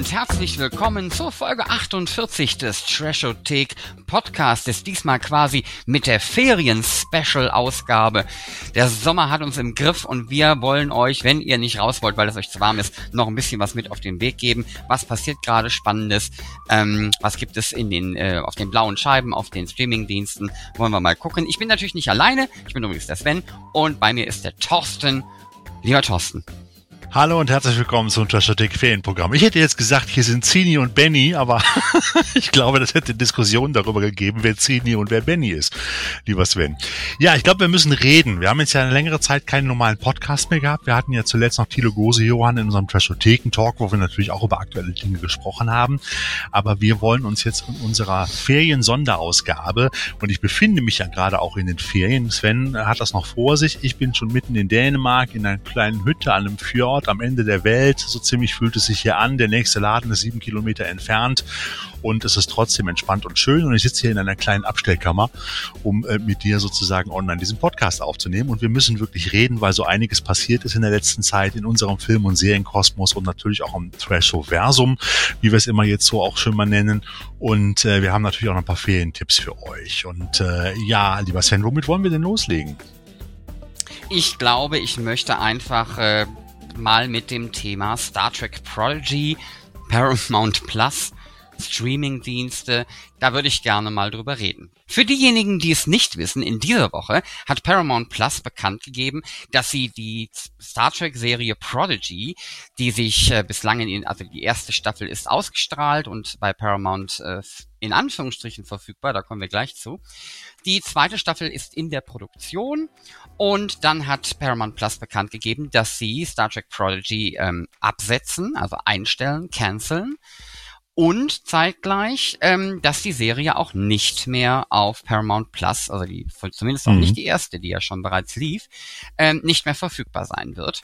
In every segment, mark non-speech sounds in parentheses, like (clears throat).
und herzlich willkommen zur Folge 48 des Trashothek Podcastes. Diesmal quasi mit der Ferien-Special-Ausgabe. Der Sommer hat uns im Griff und wir wollen euch, wenn ihr nicht raus wollt, weil es euch zu warm ist, noch ein bisschen was mit auf den Weg geben. Was passiert gerade Spannendes? Ähm, was gibt es in den, äh, auf den blauen Scheiben, auf den Streaming-Diensten? Wollen wir mal gucken. Ich bin natürlich nicht alleine. Ich bin übrigens der Sven und bei mir ist der Thorsten. Lieber Thorsten. Hallo und herzlich willkommen zum Trashotek Ferienprogramm. Ich hätte jetzt gesagt, hier sind Zini und Benny, aber (laughs) ich glaube, das hätte Diskussionen darüber gegeben, wer Zini und wer Benny ist, lieber Sven. Ja, ich glaube, wir müssen reden. Wir haben jetzt ja eine längere Zeit keinen normalen Podcast mehr gehabt. Wir hatten ja zuletzt noch Thilo Gose Johann in unserem Trashotheken-Talk, wo wir natürlich auch über aktuelle Dinge gesprochen haben. Aber wir wollen uns jetzt in unserer Ferien-Sonderausgabe, und ich befinde mich ja gerade auch in den Ferien, Sven hat das noch vor sich. Ich bin schon mitten in Dänemark in einer kleinen Hütte an einem Fjord Ort am Ende der Welt. So ziemlich fühlt es sich hier an. Der nächste Laden ist sieben Kilometer entfernt und es ist trotzdem entspannt und schön. Und ich sitze hier in einer kleinen Abstellkammer, um äh, mit dir sozusagen online diesen Podcast aufzunehmen. Und wir müssen wirklich reden, weil so einiges passiert ist in der letzten Zeit in unserem Film- und Serienkosmos und natürlich auch im Trash-Versum, wie wir es immer jetzt so auch schon mal nennen. Und äh, wir haben natürlich auch noch ein paar Ferientipps für euch. Und äh, ja, lieber Sven, womit wollen wir denn loslegen? Ich glaube, ich möchte einfach äh, mal mit dem Thema Star Trek Prodigy, Paramount Plus, Streaming-Dienste, da würde ich gerne mal drüber reden. Für diejenigen, die es nicht wissen, in dieser Woche hat Paramount Plus bekannt gegeben, dass sie die Star Trek-Serie Prodigy, die sich äh, bislang in, also die erste Staffel ist ausgestrahlt und bei Paramount äh, in Anführungsstrichen verfügbar, da kommen wir gleich zu. Die zweite Staffel ist in der Produktion und dann hat Paramount Plus bekannt gegeben, dass sie Star Trek Prodigy ähm, absetzen, also einstellen, canceln und zeitgleich, ähm, dass die Serie auch nicht mehr auf Paramount Plus, also die zumindest auch mhm. nicht die erste, die ja schon bereits lief, ähm, nicht mehr verfügbar sein wird.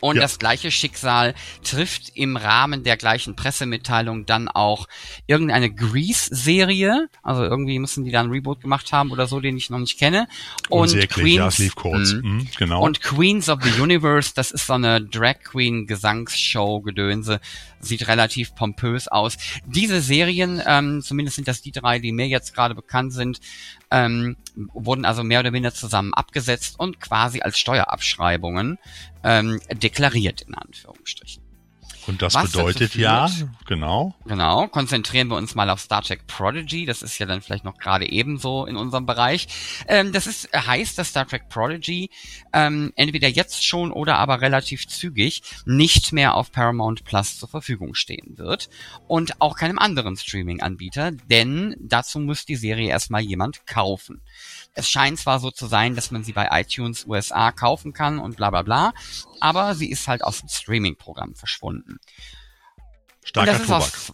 Und ja. das gleiche Schicksal trifft im Rahmen der gleichen Pressemitteilung dann auch irgendeine Grease-Serie. Also irgendwie müssen die da ein Reboot gemacht haben oder so, den ich noch nicht kenne. Und, Queens, ja, kurz. Mh, mhm, genau. Und Queens of the Universe, das ist so eine Drag Queen Gesangsshow Gedönse. Sieht relativ pompös aus. Diese Serien, ähm, zumindest sind das die drei, die mir jetzt gerade bekannt sind, ähm, wurden also mehr oder weniger zusammen abgesetzt und quasi als Steuerabschreibungen ähm, deklariert in Anführungsstrichen. Und das Was bedeutet ja, genau. Genau, konzentrieren wir uns mal auf Star Trek Prodigy. Das ist ja dann vielleicht noch gerade ebenso in unserem Bereich. Ähm, das ist, heißt, dass Star Trek Prodigy ähm, entweder jetzt schon oder aber relativ zügig nicht mehr auf Paramount Plus zur Verfügung stehen wird. Und auch keinem anderen Streaming-Anbieter, denn dazu muss die Serie erstmal jemand kaufen. Es scheint zwar so zu sein, dass man sie bei iTunes USA kaufen kann und bla bla bla, aber sie ist halt aus dem Streaming-Programm verschwunden. Starker das Tobak. Aus,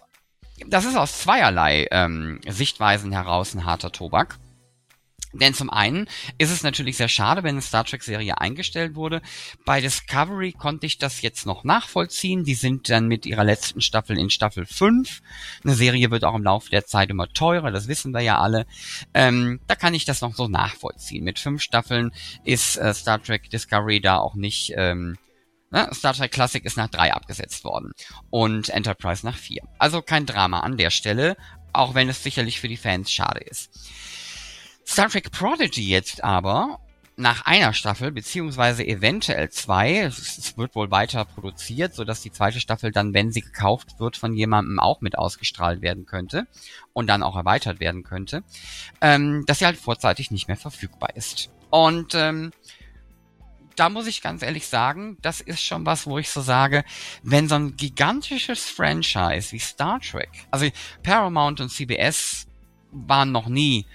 das ist aus zweierlei ähm, Sichtweisen heraus ein harter Tobak. Denn zum einen ist es natürlich sehr schade, wenn eine Star Trek-Serie eingestellt wurde. Bei Discovery konnte ich das jetzt noch nachvollziehen. Die sind dann mit ihrer letzten Staffel in Staffel 5. Eine Serie wird auch im Laufe der Zeit immer teurer, das wissen wir ja alle. Ähm, da kann ich das noch so nachvollziehen. Mit fünf Staffeln ist äh, Star Trek Discovery da auch nicht... Ähm, ne? Star Trek Classic ist nach drei abgesetzt worden und Enterprise nach vier. Also kein Drama an der Stelle, auch wenn es sicherlich für die Fans schade ist. Star Trek Prodigy jetzt aber nach einer Staffel, beziehungsweise eventuell zwei, es wird wohl weiter produziert, so dass die zweite Staffel dann, wenn sie gekauft wird, von jemandem auch mit ausgestrahlt werden könnte und dann auch erweitert werden könnte, ähm, dass sie halt vorzeitig nicht mehr verfügbar ist. Und ähm, da muss ich ganz ehrlich sagen, das ist schon was, wo ich so sage, wenn so ein gigantisches Franchise wie Star Trek, also Paramount und CBS waren noch nie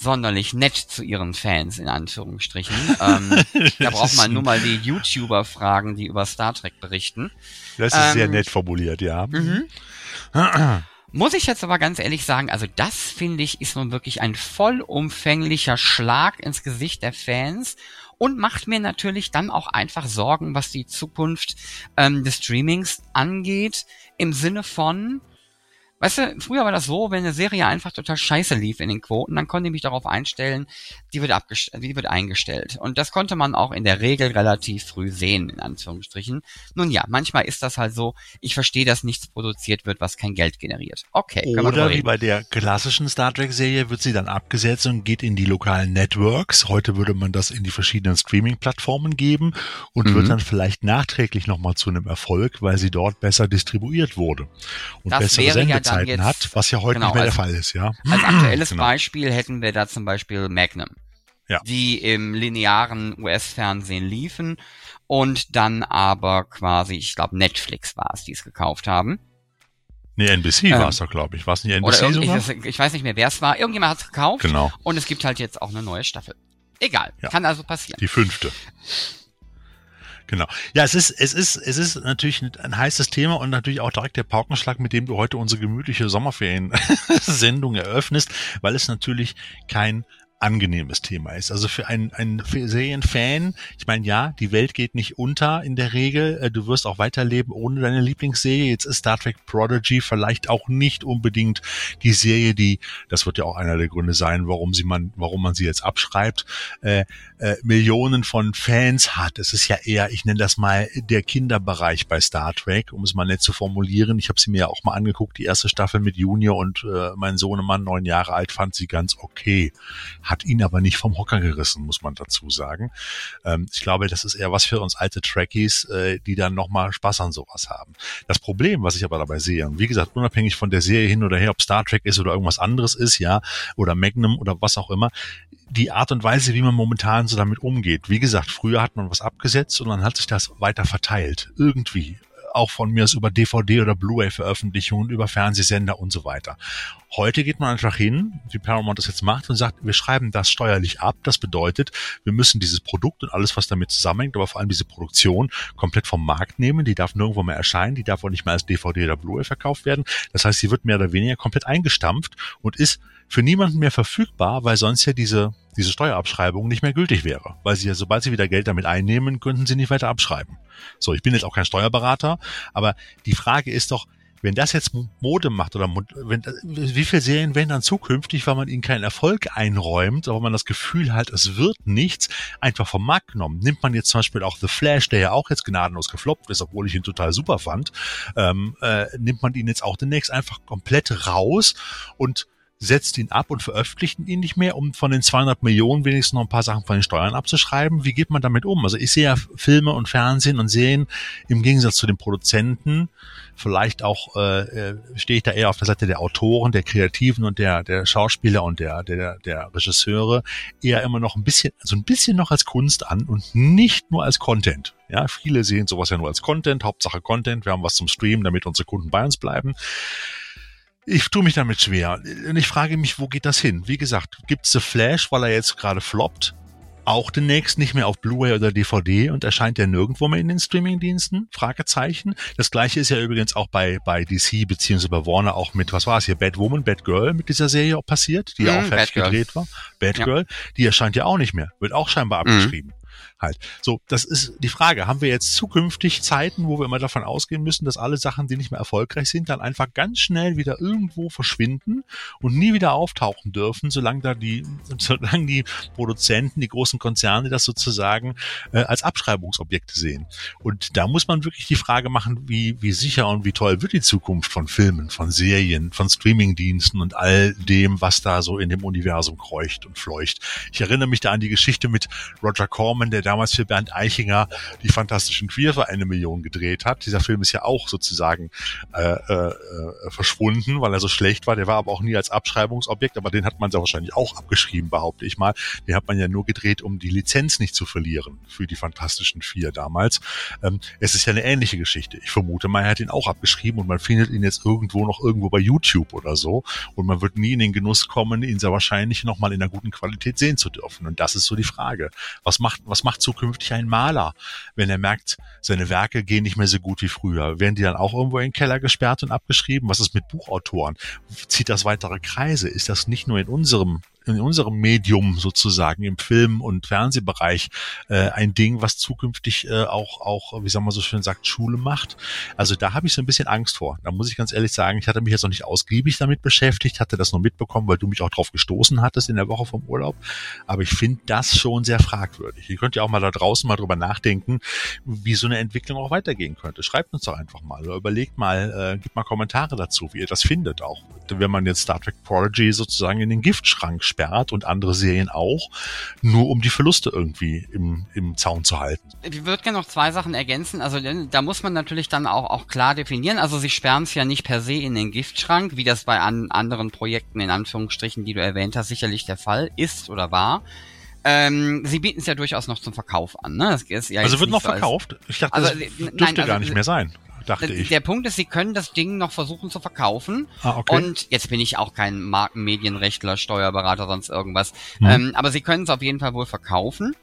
sonderlich nett zu ihren Fans, in Anführungsstrichen. (laughs) ähm, da braucht man nur mal die YouTuber fragen, die über Star Trek berichten. Das ist ähm, sehr nett formuliert, ja. Mhm. Muss ich jetzt aber ganz ehrlich sagen, also das finde ich ist nun wirklich ein vollumfänglicher Schlag ins Gesicht der Fans und macht mir natürlich dann auch einfach Sorgen, was die Zukunft ähm, des Streamings angeht, im Sinne von, Weißt du, früher war das so, wenn eine Serie einfach total scheiße lief in den Quoten, dann konnte ich mich darauf einstellen, die wird, abgestellt, die wird eingestellt. Und das konnte man auch in der Regel relativ früh sehen, in Anführungsstrichen. Nun ja, manchmal ist das halt so, ich verstehe, dass nichts produziert wird, was kein Geld generiert. Okay. Oder wie bei der klassischen Star Trek-Serie wird sie dann abgesetzt und geht in die lokalen Networks. Heute würde man das in die verschiedenen Streaming-Plattformen geben und mhm. wird dann vielleicht nachträglich nochmal zu einem Erfolg, weil sie dort besser distribuiert wurde. Und das bessere wäre Zeiten jetzt, hat, was ja heute genau, nicht mehr als, der Fall ist, ja. Als (clears throat) aktuelles genau. Beispiel hätten wir da zum Beispiel Magnum, ja. die im linearen US-Fernsehen liefen und dann aber quasi, ich glaube Netflix war es, die es gekauft haben. Nee, NBC ähm, war es doch, glaube ich. War es nicht NBC oder sogar? Ich, ich, weiß nicht mehr, wer es war. Irgendjemand hat es gekauft. Genau. Und es gibt halt jetzt auch eine neue Staffel. Egal, ja. kann also passieren. Die fünfte. Genau. Ja, es ist, es ist, es ist natürlich ein heißes Thema und natürlich auch direkt der Paukenschlag, mit dem du heute unsere gemütliche Sommerferien-Sendung eröffnest, weil es natürlich kein angenehmes Thema ist. Also für einen, einen Serienfan, ich meine, ja, die Welt geht nicht unter in der Regel. Äh, du wirst auch weiterleben ohne deine Lieblingsserie. Jetzt ist Star Trek Prodigy vielleicht auch nicht unbedingt die Serie, die, das wird ja auch einer der Gründe sein, warum sie man, warum man sie jetzt abschreibt, äh, äh, Millionen von Fans hat. Es ist ja eher, ich nenne das mal der Kinderbereich bei Star Trek, um es mal nett zu formulieren. Ich habe sie mir ja auch mal angeguckt, die erste Staffel mit Junior und äh, mein Sohnemann, neun Jahre alt, fand sie ganz okay hat ihn aber nicht vom Hocker gerissen, muss man dazu sagen. Ähm, ich glaube, das ist eher was für uns alte Trekkies, äh, die dann nochmal Spaß an sowas haben. Das Problem, was ich aber dabei sehe, und wie gesagt, unabhängig von der Serie hin oder her, ob Star Trek ist oder irgendwas anderes ist, ja, oder Magnum oder was auch immer, die Art und Weise, wie man momentan so damit umgeht. Wie gesagt, früher hat man was abgesetzt und dann hat sich das weiter verteilt. Irgendwie auch von mir aus über DVD oder Blu-ray-Veröffentlichungen, über Fernsehsender und so weiter. Heute geht man einfach hin, wie Paramount das jetzt macht, und sagt, wir schreiben das steuerlich ab. Das bedeutet, wir müssen dieses Produkt und alles, was damit zusammenhängt, aber vor allem diese Produktion komplett vom Markt nehmen. Die darf nirgendwo mehr erscheinen, die darf auch nicht mehr als DVD oder Blu-ray verkauft werden. Das heißt, sie wird mehr oder weniger komplett eingestampft und ist für niemanden mehr verfügbar, weil sonst ja diese, diese Steuerabschreibung nicht mehr gültig wäre. Weil sie ja, sobald sie wieder Geld damit einnehmen, könnten sie nicht weiter abschreiben. So, ich bin jetzt auch kein Steuerberater, aber die Frage ist doch, wenn das jetzt Mode macht oder wenn, wie viele Serien werden dann zukünftig, weil man ihnen keinen Erfolg einräumt, aber man das Gefühl hat, es wird nichts, einfach vom Markt genommen. Nimmt man jetzt zum Beispiel auch The Flash, der ja auch jetzt gnadenlos gefloppt ist, obwohl ich ihn total super fand, ähm, äh, nimmt man ihn jetzt auch demnächst einfach komplett raus und setzt ihn ab und veröffentlicht ihn nicht mehr, um von den 200 Millionen wenigstens noch ein paar Sachen von den Steuern abzuschreiben. Wie geht man damit um? Also ich sehe ja Filme und Fernsehen und Serien im Gegensatz zu den Produzenten, vielleicht auch äh, äh, stehe ich da eher auf der Seite der Autoren, der Kreativen und der, der Schauspieler und der, der, der Regisseure eher immer noch ein bisschen, also ein bisschen noch als Kunst an und nicht nur als Content. Ja, viele sehen sowas ja nur als Content, Hauptsache Content, wir haben was zum Streamen, damit unsere Kunden bei uns bleiben ich tue mich damit schwer. Und ich frage mich, wo geht das hin? Wie gesagt, gibt es The Flash, weil er jetzt gerade floppt? Auch demnächst nicht mehr auf Blu-ray oder DVD und erscheint er nirgendwo mehr in den Streamingdiensten? Fragezeichen. Das gleiche ist ja übrigens auch bei, bei DC beziehungsweise bei Warner auch mit, was war es hier, Batwoman, Batgirl mit dieser Serie auch passiert, die mm, ja auch fertig gedreht war. Batgirl, ja. die erscheint ja auch nicht mehr, wird auch scheinbar mhm. abgeschrieben halt. So, das ist die Frage. Haben wir jetzt zukünftig Zeiten, wo wir immer davon ausgehen müssen, dass alle Sachen, die nicht mehr erfolgreich sind, dann einfach ganz schnell wieder irgendwo verschwinden und nie wieder auftauchen dürfen, solange da die, (laughs) solange die Produzenten, die großen Konzerne das sozusagen äh, als Abschreibungsobjekte sehen. Und da muss man wirklich die Frage machen, wie, wie sicher und wie toll wird die Zukunft von Filmen, von Serien, von Streamingdiensten und all dem, was da so in dem Universum kreucht und fleucht. Ich erinnere mich da an die Geschichte mit Roger Corman, der damals für Bernd Eichinger die Fantastischen Vier für eine Million gedreht hat. Dieser Film ist ja auch sozusagen äh, äh, verschwunden, weil er so schlecht war. Der war aber auch nie als Abschreibungsobjekt, aber den hat man ja wahrscheinlich auch abgeschrieben, behaupte ich mal. Den hat man ja nur gedreht, um die Lizenz nicht zu verlieren für die Fantastischen Vier damals. Ähm, es ist ja eine ähnliche Geschichte. Ich vermute, man hat ihn auch abgeschrieben und man findet ihn jetzt irgendwo noch irgendwo bei YouTube oder so und man wird nie in den Genuss kommen, ihn sehr wahrscheinlich nochmal in einer guten Qualität sehen zu dürfen. Und das ist so die Frage. Was macht, was macht zukünftig ein Maler, wenn er merkt, seine Werke gehen nicht mehr so gut wie früher? Werden die dann auch irgendwo in den Keller gesperrt und abgeschrieben? Was ist mit Buchautoren? Zieht das weitere Kreise? Ist das nicht nur in unserem in unserem Medium sozusagen im Film- und Fernsehbereich äh, ein Ding, was zukünftig äh, auch, auch, wie sagen wir so schön sagt, Schule macht. Also da habe ich so ein bisschen Angst vor. Da muss ich ganz ehrlich sagen, ich hatte mich jetzt noch nicht ausgiebig damit beschäftigt, hatte das nur mitbekommen, weil du mich auch drauf gestoßen hattest in der Woche vom Urlaub. Aber ich finde das schon sehr fragwürdig. Ihr könnt ja auch mal da draußen mal drüber nachdenken, wie so eine Entwicklung auch weitergehen könnte. Schreibt uns doch einfach mal oder überlegt mal, äh, gebt mal Kommentare dazu, wie ihr das findet auch. Wenn man jetzt Star Trek Prodigy sozusagen in den Giftschrank sperrt und andere Serien auch, nur um die Verluste irgendwie im, im Zaun zu halten. Ich würde gerne noch zwei Sachen ergänzen. Also da muss man natürlich dann auch, auch klar definieren. Also sie sperren es ja nicht per se in den Giftschrank, wie das bei an anderen Projekten in Anführungsstrichen, die du erwähnt hast, sicherlich der Fall ist oder war. Ähm, sie bieten es ja durchaus noch zum Verkauf an. Ne? Ja also wird noch verkauft? ich dachte, also, das dürfte nein, also, gar nicht mehr sein. Dachte der, ich. Der Punkt ist, sie können das Ding noch versuchen zu verkaufen. Ah, okay. Und jetzt bin ich auch kein Markenmedienrechtler, Steuerberater, sonst irgendwas. Hm. Ähm, aber sie können es auf jeden Fall wohl verkaufen.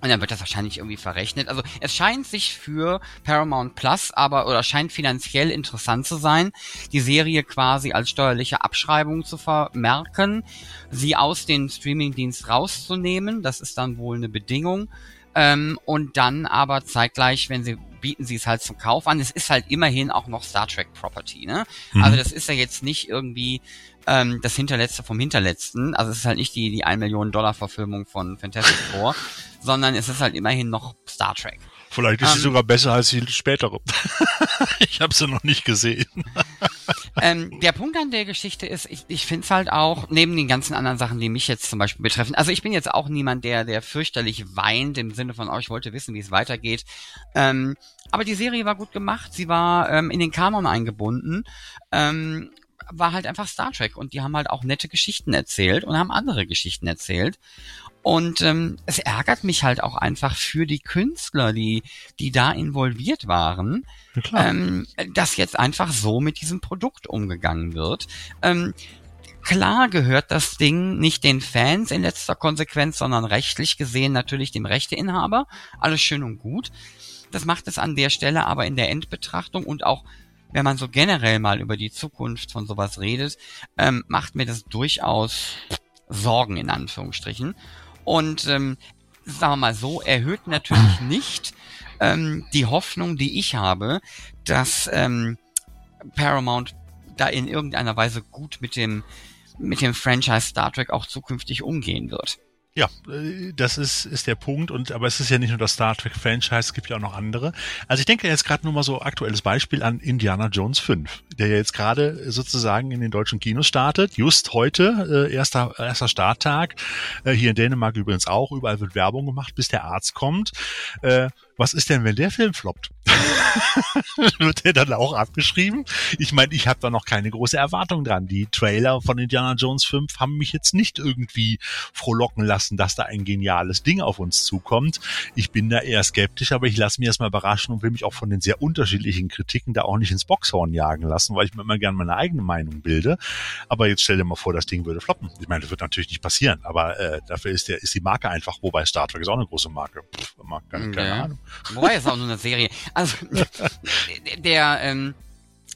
Und dann wird das wahrscheinlich irgendwie verrechnet. Also es scheint sich für Paramount Plus aber oder scheint finanziell interessant zu sein, die Serie quasi als steuerliche Abschreibung zu vermerken, sie aus dem Streamingdienst rauszunehmen. Das ist dann wohl eine Bedingung. Ähm, und dann aber zeitgleich, wenn sie bieten sie es halt zum Kauf an. Es ist halt immerhin auch noch Star Trek Property, ne? Mhm. Also das ist ja jetzt nicht irgendwie ähm, das Hinterletzte vom Hinterletzten. Also es ist halt nicht die, die 1 Million Dollar Verfilmung von Fantastic Four, sondern es ist halt immerhin noch Star Trek. Vielleicht ist ähm, sie sogar besser als die spätere. (laughs) ich habe sie noch nicht gesehen. ähm, der Punkt an der Geschichte ist, ich, ich finde es halt auch, neben den ganzen anderen Sachen, die mich jetzt zum Beispiel betreffen, also ich bin jetzt auch niemand, der, der fürchterlich weint im Sinne von, oh, ich wollte wissen, wie es weitergeht. Ähm, aber die Serie war gut gemacht, sie war ähm, in den Kanon eingebunden. Ähm, war halt einfach Star Trek und die haben halt auch nette Geschichten erzählt und haben andere Geschichten erzählt. Und ähm, es ärgert mich halt auch einfach für die Künstler, die, die da involviert waren, ähm, dass jetzt einfach so mit diesem Produkt umgegangen wird. Ähm, klar gehört das Ding nicht den Fans in letzter Konsequenz, sondern rechtlich gesehen natürlich dem Rechteinhaber. Alles schön und gut. Das macht es an der Stelle aber in der Endbetrachtung und auch wenn man so generell mal über die Zukunft von sowas redet, ähm, macht mir das durchaus Sorgen in Anführungsstrichen. Und ähm, sagen wir mal so, erhöht natürlich (laughs) nicht ähm, die Hoffnung, die ich habe, dass ähm, Paramount da in irgendeiner Weise gut mit dem mit dem Franchise Star Trek auch zukünftig umgehen wird. Ja, äh, das ist, ist der Punkt. Und aber es ist ja nicht nur das Star Trek Franchise, es gibt ja auch noch andere. Also ich denke jetzt gerade nur mal so aktuelles Beispiel an Indiana Jones 5, der ja jetzt gerade sozusagen in den deutschen Kinos startet. Just heute, äh, erster, erster Starttag. Äh, hier in Dänemark übrigens auch. Überall wird Werbung gemacht, bis der Arzt kommt. Äh, was ist denn, wenn der Film floppt? (laughs) Wird der dann auch abgeschrieben? Ich meine, ich habe da noch keine große Erwartung dran. Die Trailer von Indiana Jones 5 haben mich jetzt nicht irgendwie frohlocken lassen, dass da ein geniales Ding auf uns zukommt. Ich bin da eher skeptisch, aber ich lasse mich erstmal überraschen und will mich auch von den sehr unterschiedlichen Kritiken da auch nicht ins Boxhorn jagen lassen, weil ich mir immer gerne meine eigene Meinung bilde. Aber jetzt stell dir mal vor, das Ding würde floppen. Ich meine, das wird natürlich nicht passieren, aber äh, dafür ist, der, ist die Marke einfach, wobei Star Trek ist auch eine große Marke. Pff, keine, keine ja. Ahnung. Wobei, ist auch nur eine Serie. Also, (laughs) der, ähm,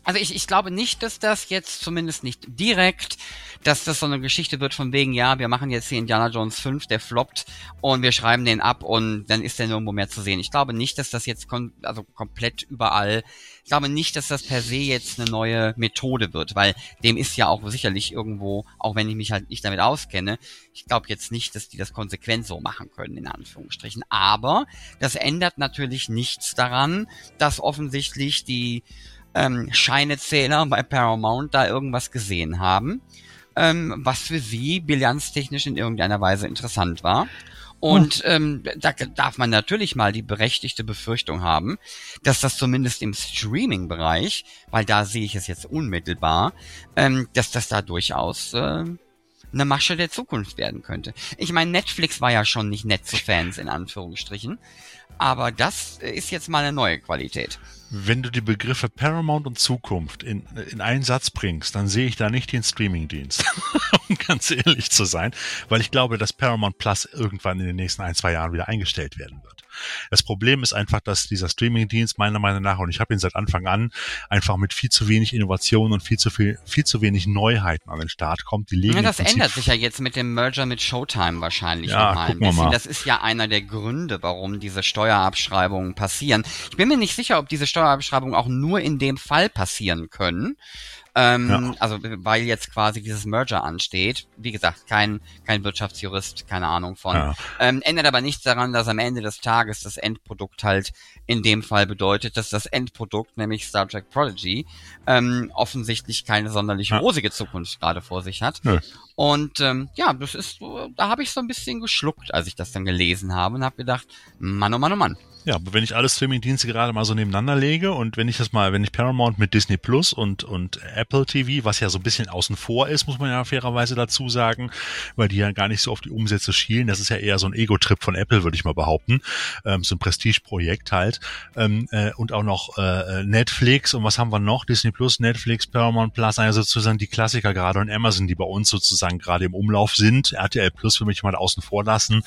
also ich, ich glaube nicht, dass das jetzt zumindest nicht direkt, dass das so eine Geschichte wird von wegen, ja, wir machen jetzt hier Indiana Jones 5, der floppt und wir schreiben den ab und dann ist der nirgendwo mehr zu sehen. Ich glaube nicht, dass das jetzt kom also komplett überall, ich glaube nicht, dass das per se jetzt eine neue Methode wird, weil dem ist ja auch sicherlich irgendwo, auch wenn ich mich halt nicht damit auskenne, ich glaube jetzt nicht, dass die das konsequent so machen können, in Anführungsstrichen. Aber das ändert natürlich nichts daran, dass offensichtlich die ähm, Scheinezähler bei Paramount da irgendwas gesehen haben, ähm, was für sie bilanztechnisch in irgendeiner Weise interessant war. Und ähm, da darf man natürlich mal die berechtigte Befürchtung haben, dass das zumindest im Streaming-Bereich, weil da sehe ich es jetzt unmittelbar, ähm, dass das da durchaus äh, eine Masche der Zukunft werden könnte. Ich meine, Netflix war ja schon nicht nett zu Fans in Anführungsstrichen, aber das ist jetzt mal eine neue Qualität wenn du die Begriffe Paramount und Zukunft in, in einen Satz bringst, dann sehe ich da nicht den Streamingdienst, (laughs) um ganz ehrlich zu sein, weil ich glaube, dass Paramount Plus irgendwann in den nächsten ein, zwei Jahren wieder eingestellt werden wird. Das Problem ist einfach, dass dieser Streaming-Dienst meiner Meinung nach, und ich habe ihn seit Anfang an, einfach mit viel zu wenig Innovation und viel zu viel, viel zu wenig Neuheiten an den Start kommt. Die legen ja, das ändert sich ja jetzt mit dem Merger mit Showtime wahrscheinlich ja, nochmal ein bisschen. Das ist ja einer der Gründe, warum diese Steuerabschreibungen passieren. Ich bin mir nicht sicher, ob diese Steuerabschreibungen auch nur in dem Fall passieren können. Ähm, ja. Also weil jetzt quasi dieses Merger ansteht. Wie gesagt, kein, kein Wirtschaftsjurist, keine Ahnung von. Ja. Ähm, ändert aber nichts daran, dass am Ende des Tages das Endprodukt halt in dem Fall bedeutet, dass das Endprodukt, nämlich Star Trek Prodigy, ähm, offensichtlich keine sonderlich ja. rosige Zukunft gerade vor sich hat. Ja. Und ähm, ja, das ist, da habe ich so ein bisschen geschluckt, als ich das dann gelesen habe und habe gedacht, Mann, oh Mann, oh Mann. Ja, wenn ich alle Streaming-Dienste gerade mal so nebeneinander lege und wenn ich das mal, wenn ich Paramount mit Disney Plus und, und Apple TV, was ja so ein bisschen außen vor ist, muss man ja fairerweise dazu sagen, weil die ja gar nicht so auf die Umsätze schielen. Das ist ja eher so ein Ego-Trip von Apple, würde ich mal behaupten. Ähm, so ein Prestige-Projekt halt. Ähm, äh, und auch noch äh, Netflix und was haben wir noch? Disney Plus, Netflix, Paramount Plus, also sozusagen die Klassiker gerade und Amazon, die bei uns sozusagen gerade im Umlauf sind. RTL Plus will mich mal außen vor lassen.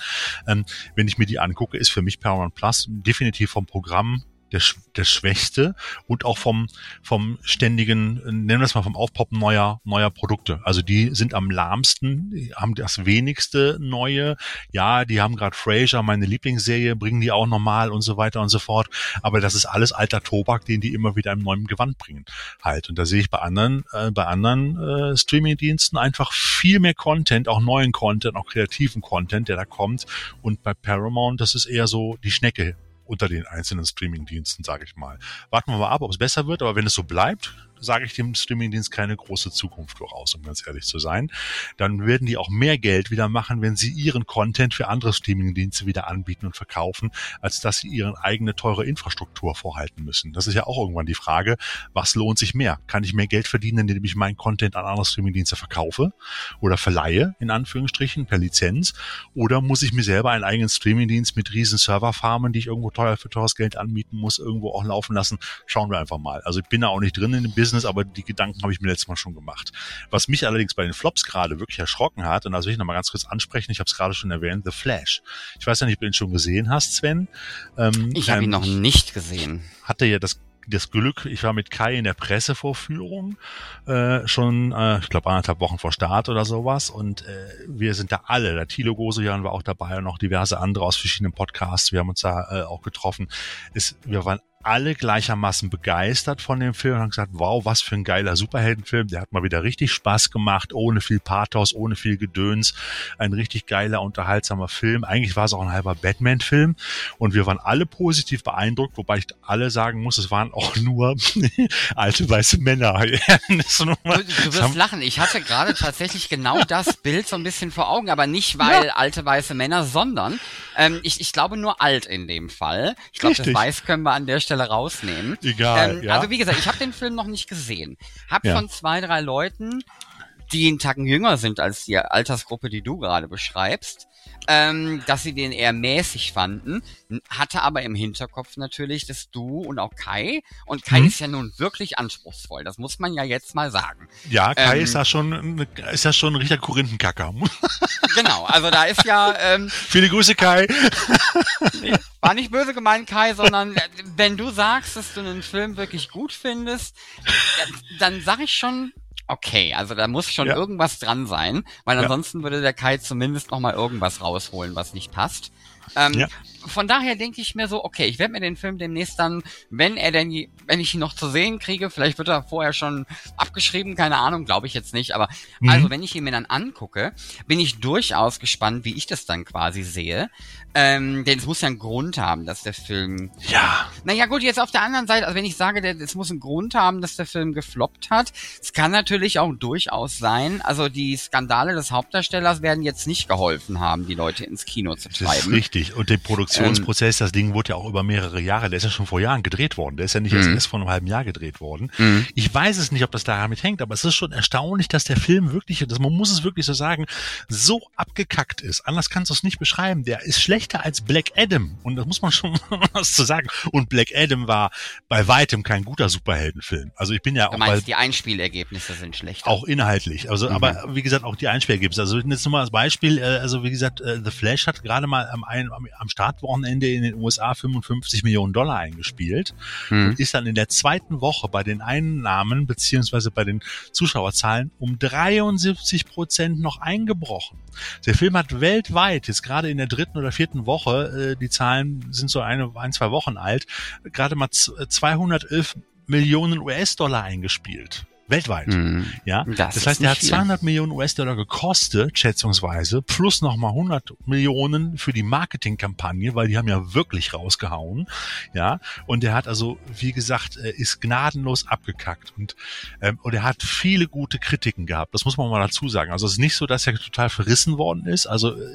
Ähm, wenn ich mir die angucke, ist für mich Paramount Plus definitiv vom Programm der, der Schwächste und auch vom, vom ständigen, nennen wir es mal vom Aufpoppen neuer, neuer Produkte. Also die sind am lahmsten, haben das wenigste neue. Ja, die haben gerade Frasier, meine Lieblingsserie, bringen die auch normal und so weiter und so fort. Aber das ist alles alter Tobak, den die immer wieder im neuen Gewand bringen. Halt. Und da sehe ich bei anderen, äh, bei anderen äh, Streaming-Diensten einfach viel mehr Content, auch neuen Content, auch kreativen Content, der da kommt. Und bei Paramount, das ist eher so die Schnecke unter den einzelnen Streaming-Diensten, sage ich mal. Warten wir mal ab, ob es besser wird, aber wenn es so bleibt, sage ich dem Streamingdienst keine große Zukunft voraus, um ganz ehrlich zu sein. Dann werden die auch mehr Geld wieder machen, wenn sie ihren Content für andere Streamingdienste wieder anbieten und verkaufen, als dass sie ihren eigene teure Infrastruktur vorhalten müssen. Das ist ja auch irgendwann die Frage, was lohnt sich mehr? Kann ich mehr Geld verdienen, indem ich meinen Content an andere Streamingdienste verkaufe oder verleihe, in Anführungsstrichen, per Lizenz? Oder muss ich mir selber einen eigenen Streamingdienst mit riesen Serverfarmen, die ich irgendwo teuer für teures Geld anbieten muss, irgendwo auch laufen lassen? Schauen wir einfach mal. Also ich bin da auch nicht drin in dem Business Business, aber die Gedanken habe ich mir letztes Mal schon gemacht. Was mich allerdings bei den Flops gerade wirklich erschrocken hat, und das will ich nochmal ganz kurz ansprechen, ich habe es gerade schon erwähnt, The Flash. Ich weiß ja nicht, ob du ihn schon gesehen hast, Sven. Ähm, ich habe ihn noch nicht gesehen. Hatte ja das das Glück, ich war mit Kai in der Pressevorführung äh, schon, äh, ich glaube, anderthalb Wochen vor Start oder sowas. Und äh, wir sind da alle, der Thilo Gosejan war auch dabei und noch diverse andere aus verschiedenen Podcasts. Wir haben uns da äh, auch getroffen. Es, wir waren alle gleichermaßen begeistert von dem Film und haben gesagt, wow, was für ein geiler Superheldenfilm. Der hat mal wieder richtig Spaß gemacht, ohne viel Pathos, ohne viel Gedöns. Ein richtig geiler, unterhaltsamer Film. Eigentlich war es auch ein halber Batman-Film. Und wir waren alle positiv beeindruckt, wobei ich alle sagen muss, es waren auch nur (laughs) alte weiße Männer. (laughs) du, du wirst lachen. Ich hatte gerade tatsächlich genau (laughs) das Bild so ein bisschen vor Augen, aber nicht weil ja. alte weiße Männer, sondern ähm, ich, ich glaube nur alt in dem Fall. Ich glaube, das weiß können wir an der Stelle Stelle rausnehmen. Egal. Ähm, ja. Also wie gesagt, ich habe den Film noch nicht gesehen. Hab ja. von zwei, drei Leuten, die einen Tacken jünger sind als die Altersgruppe, die du gerade beschreibst, ähm, dass sie den eher mäßig fanden, hatte aber im Hinterkopf natürlich, dass du und auch Kai, und Kai hm. ist ja nun wirklich anspruchsvoll, das muss man ja jetzt mal sagen. Ja, Kai ähm, ist ja schon, ist ja schon ein richtiger Korinthenkacker. (laughs) genau, also da ist ja... Ähm, Viele Grüße, Kai. (laughs) war nicht böse gemeint, Kai, sondern äh, wenn du sagst, dass du einen Film wirklich gut findest, dann sag ich schon, okay, also da muss schon ja. irgendwas dran sein, weil ansonsten ja. würde der Kai zumindest noch mal irgendwas rausholen, was nicht passt. Ähm, ja von daher denke ich mir so, okay, ich werde mir den Film demnächst dann, wenn er denn, wenn ich ihn noch zu sehen kriege, vielleicht wird er vorher schon abgeschrieben, keine Ahnung, glaube ich jetzt nicht, aber mhm. also wenn ich ihn mir dann angucke, bin ich durchaus gespannt, wie ich das dann quasi sehe. Ähm, denn es muss ja einen Grund haben, dass der Film. Ja. Naja, gut, jetzt auf der anderen Seite, also wenn ich sage, es muss einen Grund haben, dass der Film gefloppt hat, es kann natürlich auch durchaus sein, also die Skandale des Hauptdarstellers werden jetzt nicht geholfen haben, die Leute ins Kino zu treiben. Das ist richtig. Und Produktion Produktionsprozess, das Ding wurde ja auch über mehrere Jahre, der ist ja schon vor Jahren gedreht worden, der ist ja nicht mhm. erst vor einem halben Jahr gedreht worden. Mhm. Ich weiß es nicht, ob das damit hängt, aber es ist schon erstaunlich, dass der Film wirklich, das, man muss es wirklich so sagen, so abgekackt ist. Anders kannst du es nicht beschreiben. Der ist schlechter als Black Adam und das muss man schon (laughs) was zu sagen. Und Black Adam war bei weitem kein guter Superheldenfilm. Also ich bin ja du auch meinst, bei, die Einspielergebnisse sind schlechter. Auch inhaltlich. Also, mhm. aber wie gesagt, auch die Einspielergebnisse. Also jetzt nur mal als Beispiel, äh, also wie gesagt, äh, The Flash hat gerade mal am am, am Startwochenende in den USA 55 Millionen Dollar eingespielt hm. und ist dann in der zweiten Woche bei den Einnahmen beziehungsweise bei den Zuschauerzahlen um 73 Prozent noch eingebrochen. Der Film hat weltweit, jetzt gerade in der dritten oder vierten Woche, äh, die Zahlen sind so eine, ein, zwei Wochen alt, gerade mal 211 Millionen US-Dollar eingespielt. Weltweit. Mhm. Ja. Das, das heißt, er hat 200 Millionen US-Dollar gekostet, schätzungsweise, plus nochmal 100 Millionen für die Marketingkampagne, weil die haben ja wirklich rausgehauen. Ja. Und er hat also, wie gesagt, ist gnadenlos abgekackt. Und, ähm, und er hat viele gute Kritiken gehabt. Das muss man mal dazu sagen. Also es ist nicht so, dass er total verrissen worden ist. Also, äh,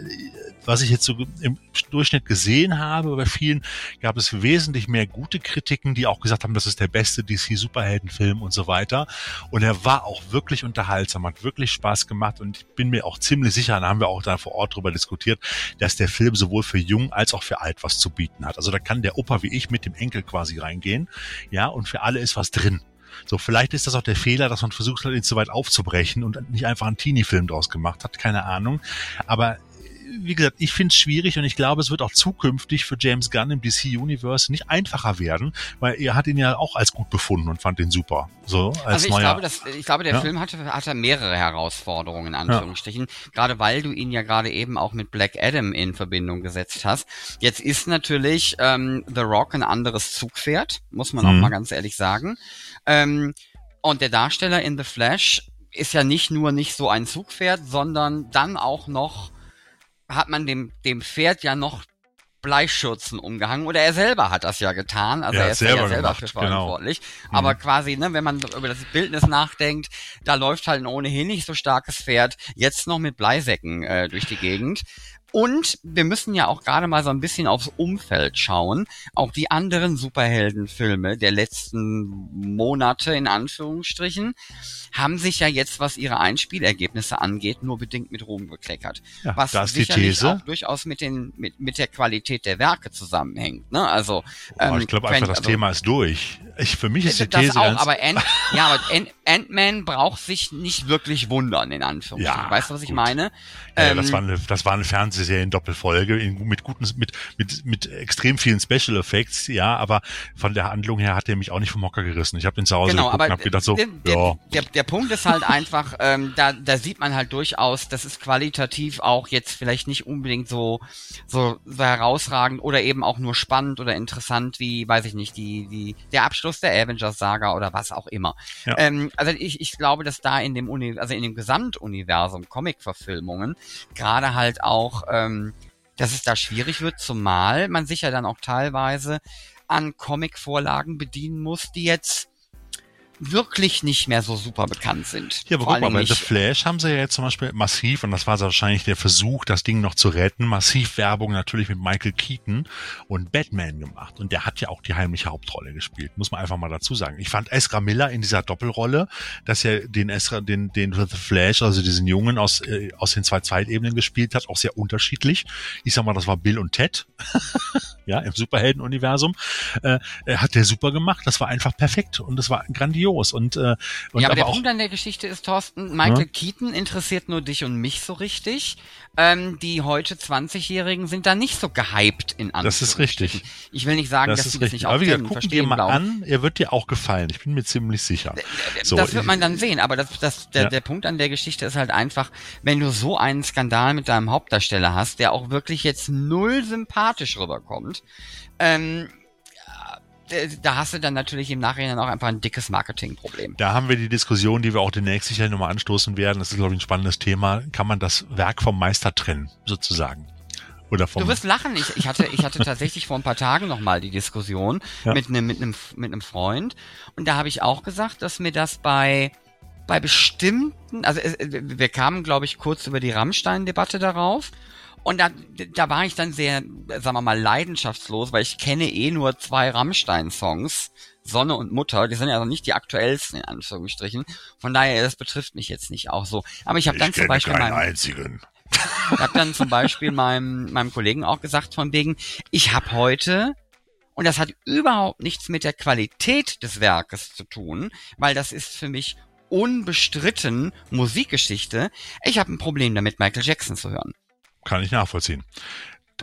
was ich jetzt so im Durchschnitt gesehen habe, bei vielen gab es wesentlich mehr gute Kritiken, die auch gesagt haben, das ist der beste DC-Superheldenfilm und so weiter. Und er war auch wirklich unterhaltsam, hat wirklich Spaß gemacht und ich bin mir auch ziemlich sicher, da haben wir auch da vor Ort drüber diskutiert, dass der Film sowohl für jung als auch für alt was zu bieten hat. Also da kann der Opa wie ich mit dem Enkel quasi reingehen, ja, und für alle ist was drin. So, vielleicht ist das auch der Fehler, dass man versucht hat, ihn zu weit aufzubrechen und nicht einfach einen Teenie-Film draus gemacht hat, keine Ahnung. Aber wie gesagt, ich finde es schwierig und ich glaube, es wird auch zukünftig für James Gunn im DC Universe nicht einfacher werden, weil er hat ihn ja auch als gut befunden und fand ihn super. So als also ich neuer, glaube, dass, ich glaube, der ja? Film hatte, hatte mehrere Herausforderungen in Anführungsstrichen, ja. gerade weil du ihn ja gerade eben auch mit Black Adam in Verbindung gesetzt hast. Jetzt ist natürlich ähm, The Rock ein anderes Zugpferd, muss man mhm. auch mal ganz ehrlich sagen. Ähm, und der Darsteller in The Flash ist ja nicht nur nicht so ein Zugpferd, sondern dann auch noch hat man dem, dem Pferd ja noch Bleischürzen umgehangen oder er selber hat das ja getan, also er, er ist selber ja selber gemacht, für genau. verantwortlich. Genau. Aber mhm. quasi, ne, wenn man über das Bildnis nachdenkt, da läuft halt ein ohnehin nicht so starkes Pferd jetzt noch mit Bleisäcken äh, durch die Gegend. Und wir müssen ja auch gerade mal so ein bisschen aufs Umfeld schauen. Auch die anderen Superheldenfilme der letzten Monate in Anführungsstrichen haben sich ja jetzt, was ihre Einspielergebnisse angeht, nur bedingt mit Ruhm gekleckert. Ja, was das sicherlich auch durchaus mit, den, mit, mit der Qualität der Werke zusammenhängt. Ne? Also, ähm, ich glaube einfach, das also, Thema ist durch. Ich, für mich ist die das These auch, aber Ant, ja, aber Ant-Man braucht sich nicht wirklich wundern, in Anführungsstrichen. Ja, weißt du, was ich gut. meine? Ja, ähm, das, war eine, das war eine Fernsehserien-Doppelfolge mit guten, mit, mit, mit extrem vielen Special Effects, ja, aber von der Handlung her hat er mich auch nicht vom Hocker gerissen. Ich habe den zu Hause genau, geguckt und habe gedacht so, der, ja. Der, der Punkt ist halt einfach, (laughs) ähm, da, da sieht man halt durchaus, das ist qualitativ auch jetzt vielleicht nicht unbedingt so, so, so herausragend oder eben auch nur spannend oder interessant wie, weiß ich nicht, die, die, der Abschluss der Avengers-Saga oder was auch immer. Ja. Ähm, also ich, ich glaube, dass da in dem Uni, also in dem Gesamtuniversum Comic-Verfilmungen gerade halt auch, ähm, dass es da schwierig wird, zumal man sich ja dann auch teilweise an Comic-Vorlagen bedienen muss, die jetzt wirklich nicht mehr so super bekannt sind. Ja, aber guck mal, bei The Flash haben sie ja jetzt zum Beispiel massiv, und das war wahrscheinlich der Versuch, das Ding noch zu retten, massiv Werbung natürlich mit Michael Keaton und Batman gemacht. Und der hat ja auch die heimliche Hauptrolle gespielt, muss man einfach mal dazu sagen. Ich fand Ezra Miller in dieser Doppelrolle, dass er den Ezra, den, den The Flash, also diesen Jungen aus, äh, aus den zwei Zeitebenen gespielt hat, auch sehr unterschiedlich. Ich sag mal, das war Bill und Ted, (laughs) ja, im Superhelden-Universum. Äh, hat der super gemacht, das war einfach perfekt und das war grandios grandios. Und, äh, und ja, aber, aber der Punkt an der Geschichte ist, Thorsten, Michael ja? Keaton interessiert nur dich und mich so richtig. Ähm, die heute 20-Jährigen sind da nicht so gehypt in Anführungsstrichen. Das ist richtig. Ich will nicht sagen, das dass sie das nicht aber auch gucken dir mal glauben. an, er wird dir auch gefallen. Ich bin mir ziemlich sicher. So, das wird man dann sehen, aber das, das, der, ja. der Punkt an der Geschichte ist halt einfach, wenn du so einen Skandal mit deinem Hauptdarsteller hast, der auch wirklich jetzt null sympathisch rüberkommt, ähm, da hast du dann natürlich im Nachhinein auch einfach ein dickes Marketingproblem. Da haben wir die Diskussion, die wir auch demnächst sicher nochmal anstoßen werden. Das ist, glaube ich, ein spannendes Thema. Kann man das Werk vom Meister trennen, sozusagen? Oder vom du wirst lachen. Ich, ich hatte, ich hatte tatsächlich vor ein paar Tagen nochmal die Diskussion ja. mit einem, mit einem, mit einem Freund. Und da habe ich auch gesagt, dass mir das bei, bei bestimmten, also wir kamen, glaube ich, kurz über die Rammstein-Debatte darauf. Und da, da war ich dann sehr, sagen wir mal, leidenschaftslos, weil ich kenne eh nur zwei Rammstein-Songs, Sonne und Mutter, die sind ja also nicht die aktuellsten, in Anführungsstrichen. Von daher, das betrifft mich jetzt nicht auch so. Aber ich habe dann zum Beispiel meinem, einzigen. Ich habe dann zum Beispiel meinem, meinem Kollegen auch gesagt, von wegen, ich habe heute und das hat überhaupt nichts mit der Qualität des Werkes zu tun, weil das ist für mich unbestritten Musikgeschichte. Ich habe ein Problem damit, Michael Jackson zu hören. Kann ich nachvollziehen.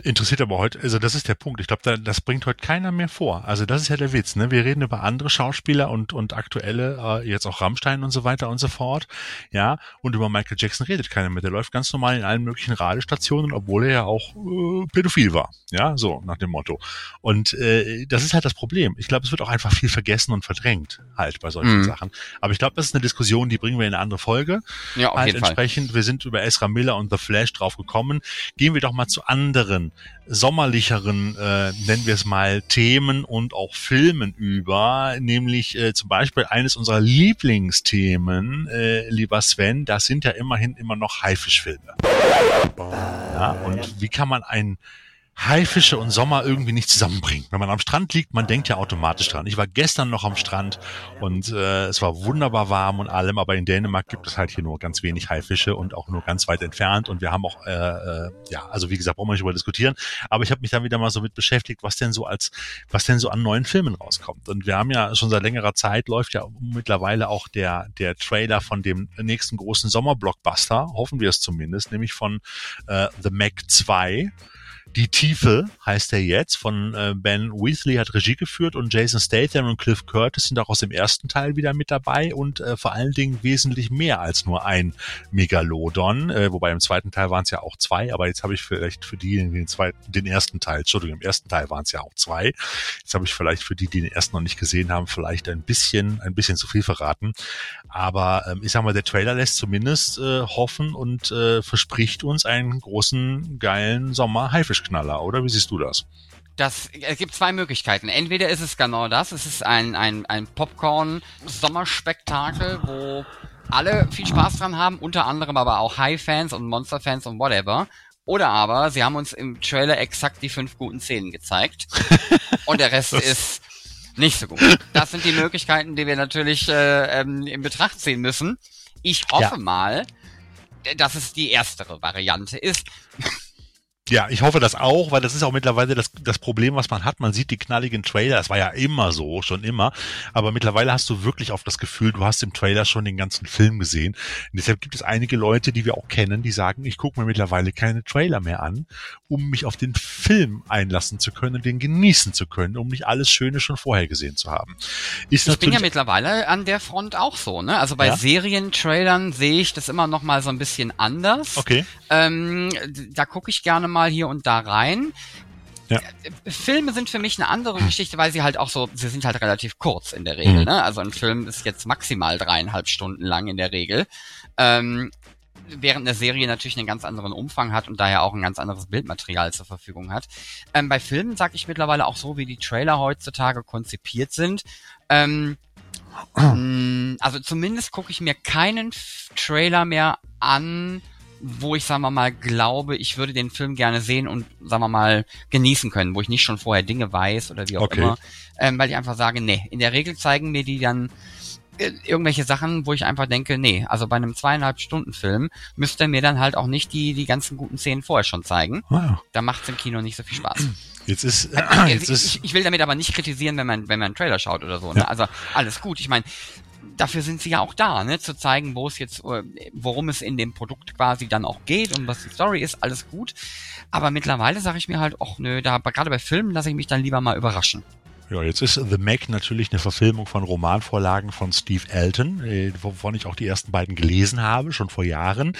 Interessiert aber heute, also das ist der Punkt. Ich glaube, da, das bringt heute keiner mehr vor. Also das ist ja der Witz. Ne? Wir reden über andere Schauspieler und und aktuelle, äh, jetzt auch Rammstein und so weiter und so fort. Ja, und über Michael Jackson redet keiner mehr. Der läuft ganz normal in allen möglichen Radiostationen, obwohl er ja auch äh, pädophil war. Ja, so nach dem Motto. Und äh, das ist halt das Problem. Ich glaube, es wird auch einfach viel vergessen und verdrängt halt bei solchen mhm. Sachen. Aber ich glaube, das ist eine Diskussion, die bringen wir in eine andere Folge. Ja, auf halt jeden entsprechend, Fall. wir sind über Ezra Miller und The Flash drauf gekommen. Gehen wir doch mal zu anderen sommerlicheren, äh, nennen wir es mal, Themen und auch Filmen über, nämlich äh, zum Beispiel eines unserer Lieblingsthemen, äh, lieber Sven, das sind ja immerhin immer noch Haifischfilme. Ja, und wie kann man ein Haifische und Sommer irgendwie nicht zusammenbringen. Wenn man am Strand liegt, man denkt ja automatisch dran. Ich war gestern noch am Strand und äh, es war wunderbar warm und allem, aber in Dänemark gibt es halt hier nur ganz wenig Haifische und auch nur ganz weit entfernt und wir haben auch, äh, äh, ja, also wie gesagt, brauchen wir nicht darüber diskutieren, aber ich habe mich dann wieder mal so mit beschäftigt, was denn so als, was denn so an neuen Filmen rauskommt. Und wir haben ja schon seit längerer Zeit läuft ja mittlerweile auch der, der Trailer von dem nächsten großen Sommerblockbuster, hoffen wir es zumindest, nämlich von äh, The Mac 2 die Tiefe heißt er jetzt, von äh, Ben Weasley hat Regie geführt und Jason Statham und Cliff Curtis sind auch aus dem ersten Teil wieder mit dabei und äh, vor allen Dingen wesentlich mehr als nur ein Megalodon, äh, wobei im zweiten Teil waren es ja auch zwei, aber jetzt habe ich vielleicht für diejenigen, den, zweiten, den ersten Teil, Entschuldigung, im ersten Teil waren es ja auch zwei, jetzt habe ich vielleicht für die, die den ersten noch nicht gesehen haben, vielleicht ein bisschen, ein bisschen zu viel verraten, aber ähm, ich sag mal, der Trailer lässt zumindest äh, hoffen und äh, verspricht uns einen großen, geilen Sommer-Haifisch Knaller, oder? Wie siehst du das? Das, es gibt zwei Möglichkeiten. Entweder ist es genau das, es ist ein, ein, ein Popcorn-Sommerspektakel, wo alle viel Spaß dran haben, unter anderem aber auch High-Fans und Monster-Fans und whatever. Oder aber sie haben uns im Trailer exakt die fünf guten Szenen gezeigt (laughs) und der Rest ist nicht so gut. Das sind die Möglichkeiten, die wir natürlich äh, ähm, in Betracht ziehen müssen. Ich hoffe ja. mal, dass es die erstere Variante ist. Ja, ich hoffe das auch, weil das ist auch mittlerweile das, das Problem, was man hat. Man sieht die knalligen Trailer, das war ja immer so, schon immer. Aber mittlerweile hast du wirklich oft das Gefühl, du hast im Trailer schon den ganzen Film gesehen. Und deshalb gibt es einige Leute, die wir auch kennen, die sagen, ich gucke mir mittlerweile keine Trailer mehr an, um mich auf den Film einlassen zu können, den genießen zu können, um nicht alles Schöne schon vorher gesehen zu haben. Ist ich bin ja mittlerweile an der Front auch so, ne? Also bei ja? Serientrailern sehe ich das immer noch mal so ein bisschen anders. Okay. Ähm, da gucke ich gerne mal hier und da rein. Ja. Filme sind für mich eine andere Geschichte, weil sie halt auch so, sie sind halt relativ kurz in der Regel. Mhm. Ne? Also ein Film ist jetzt maximal dreieinhalb Stunden lang in der Regel. Ähm, während eine Serie natürlich einen ganz anderen Umfang hat und daher auch ein ganz anderes Bildmaterial zur Verfügung hat. Ähm, bei Filmen sage ich mittlerweile auch so, wie die Trailer heutzutage konzipiert sind. Ähm, also zumindest gucke ich mir keinen Trailer mehr an, wo ich, sagen wir mal, glaube, ich würde den Film gerne sehen und, sagen wir mal, genießen können, wo ich nicht schon vorher Dinge weiß oder wie auch okay. immer. Ähm, weil ich einfach sage, nee, in der Regel zeigen mir die dann irgendwelche Sachen, wo ich einfach denke, nee, also bei einem zweieinhalb Stunden Film müsste mir dann halt auch nicht die, die ganzen guten Szenen vorher schon zeigen. Wow. Da macht es im Kino nicht so viel Spaß. (clears throat) Jetzt ist, äh, (clears throat) jetzt ist ich, ich, will damit aber nicht kritisieren, wenn man, wenn man einen Trailer schaut oder so. Ne? Ja. Also alles gut. Ich meine, dafür sind sie ja auch da, ne? zu zeigen, wo es jetzt, äh, worum es in dem Produkt quasi dann auch geht und was die Story ist, alles gut. Aber mittlerweile sage ich mir halt, ach nö, da gerade bei Filmen lasse ich mich dann lieber mal überraschen. Ja, jetzt ist The Mac natürlich eine Verfilmung von Romanvorlagen von Steve Elton, äh, wovon ich auch die ersten beiden gelesen habe, schon vor Jahren.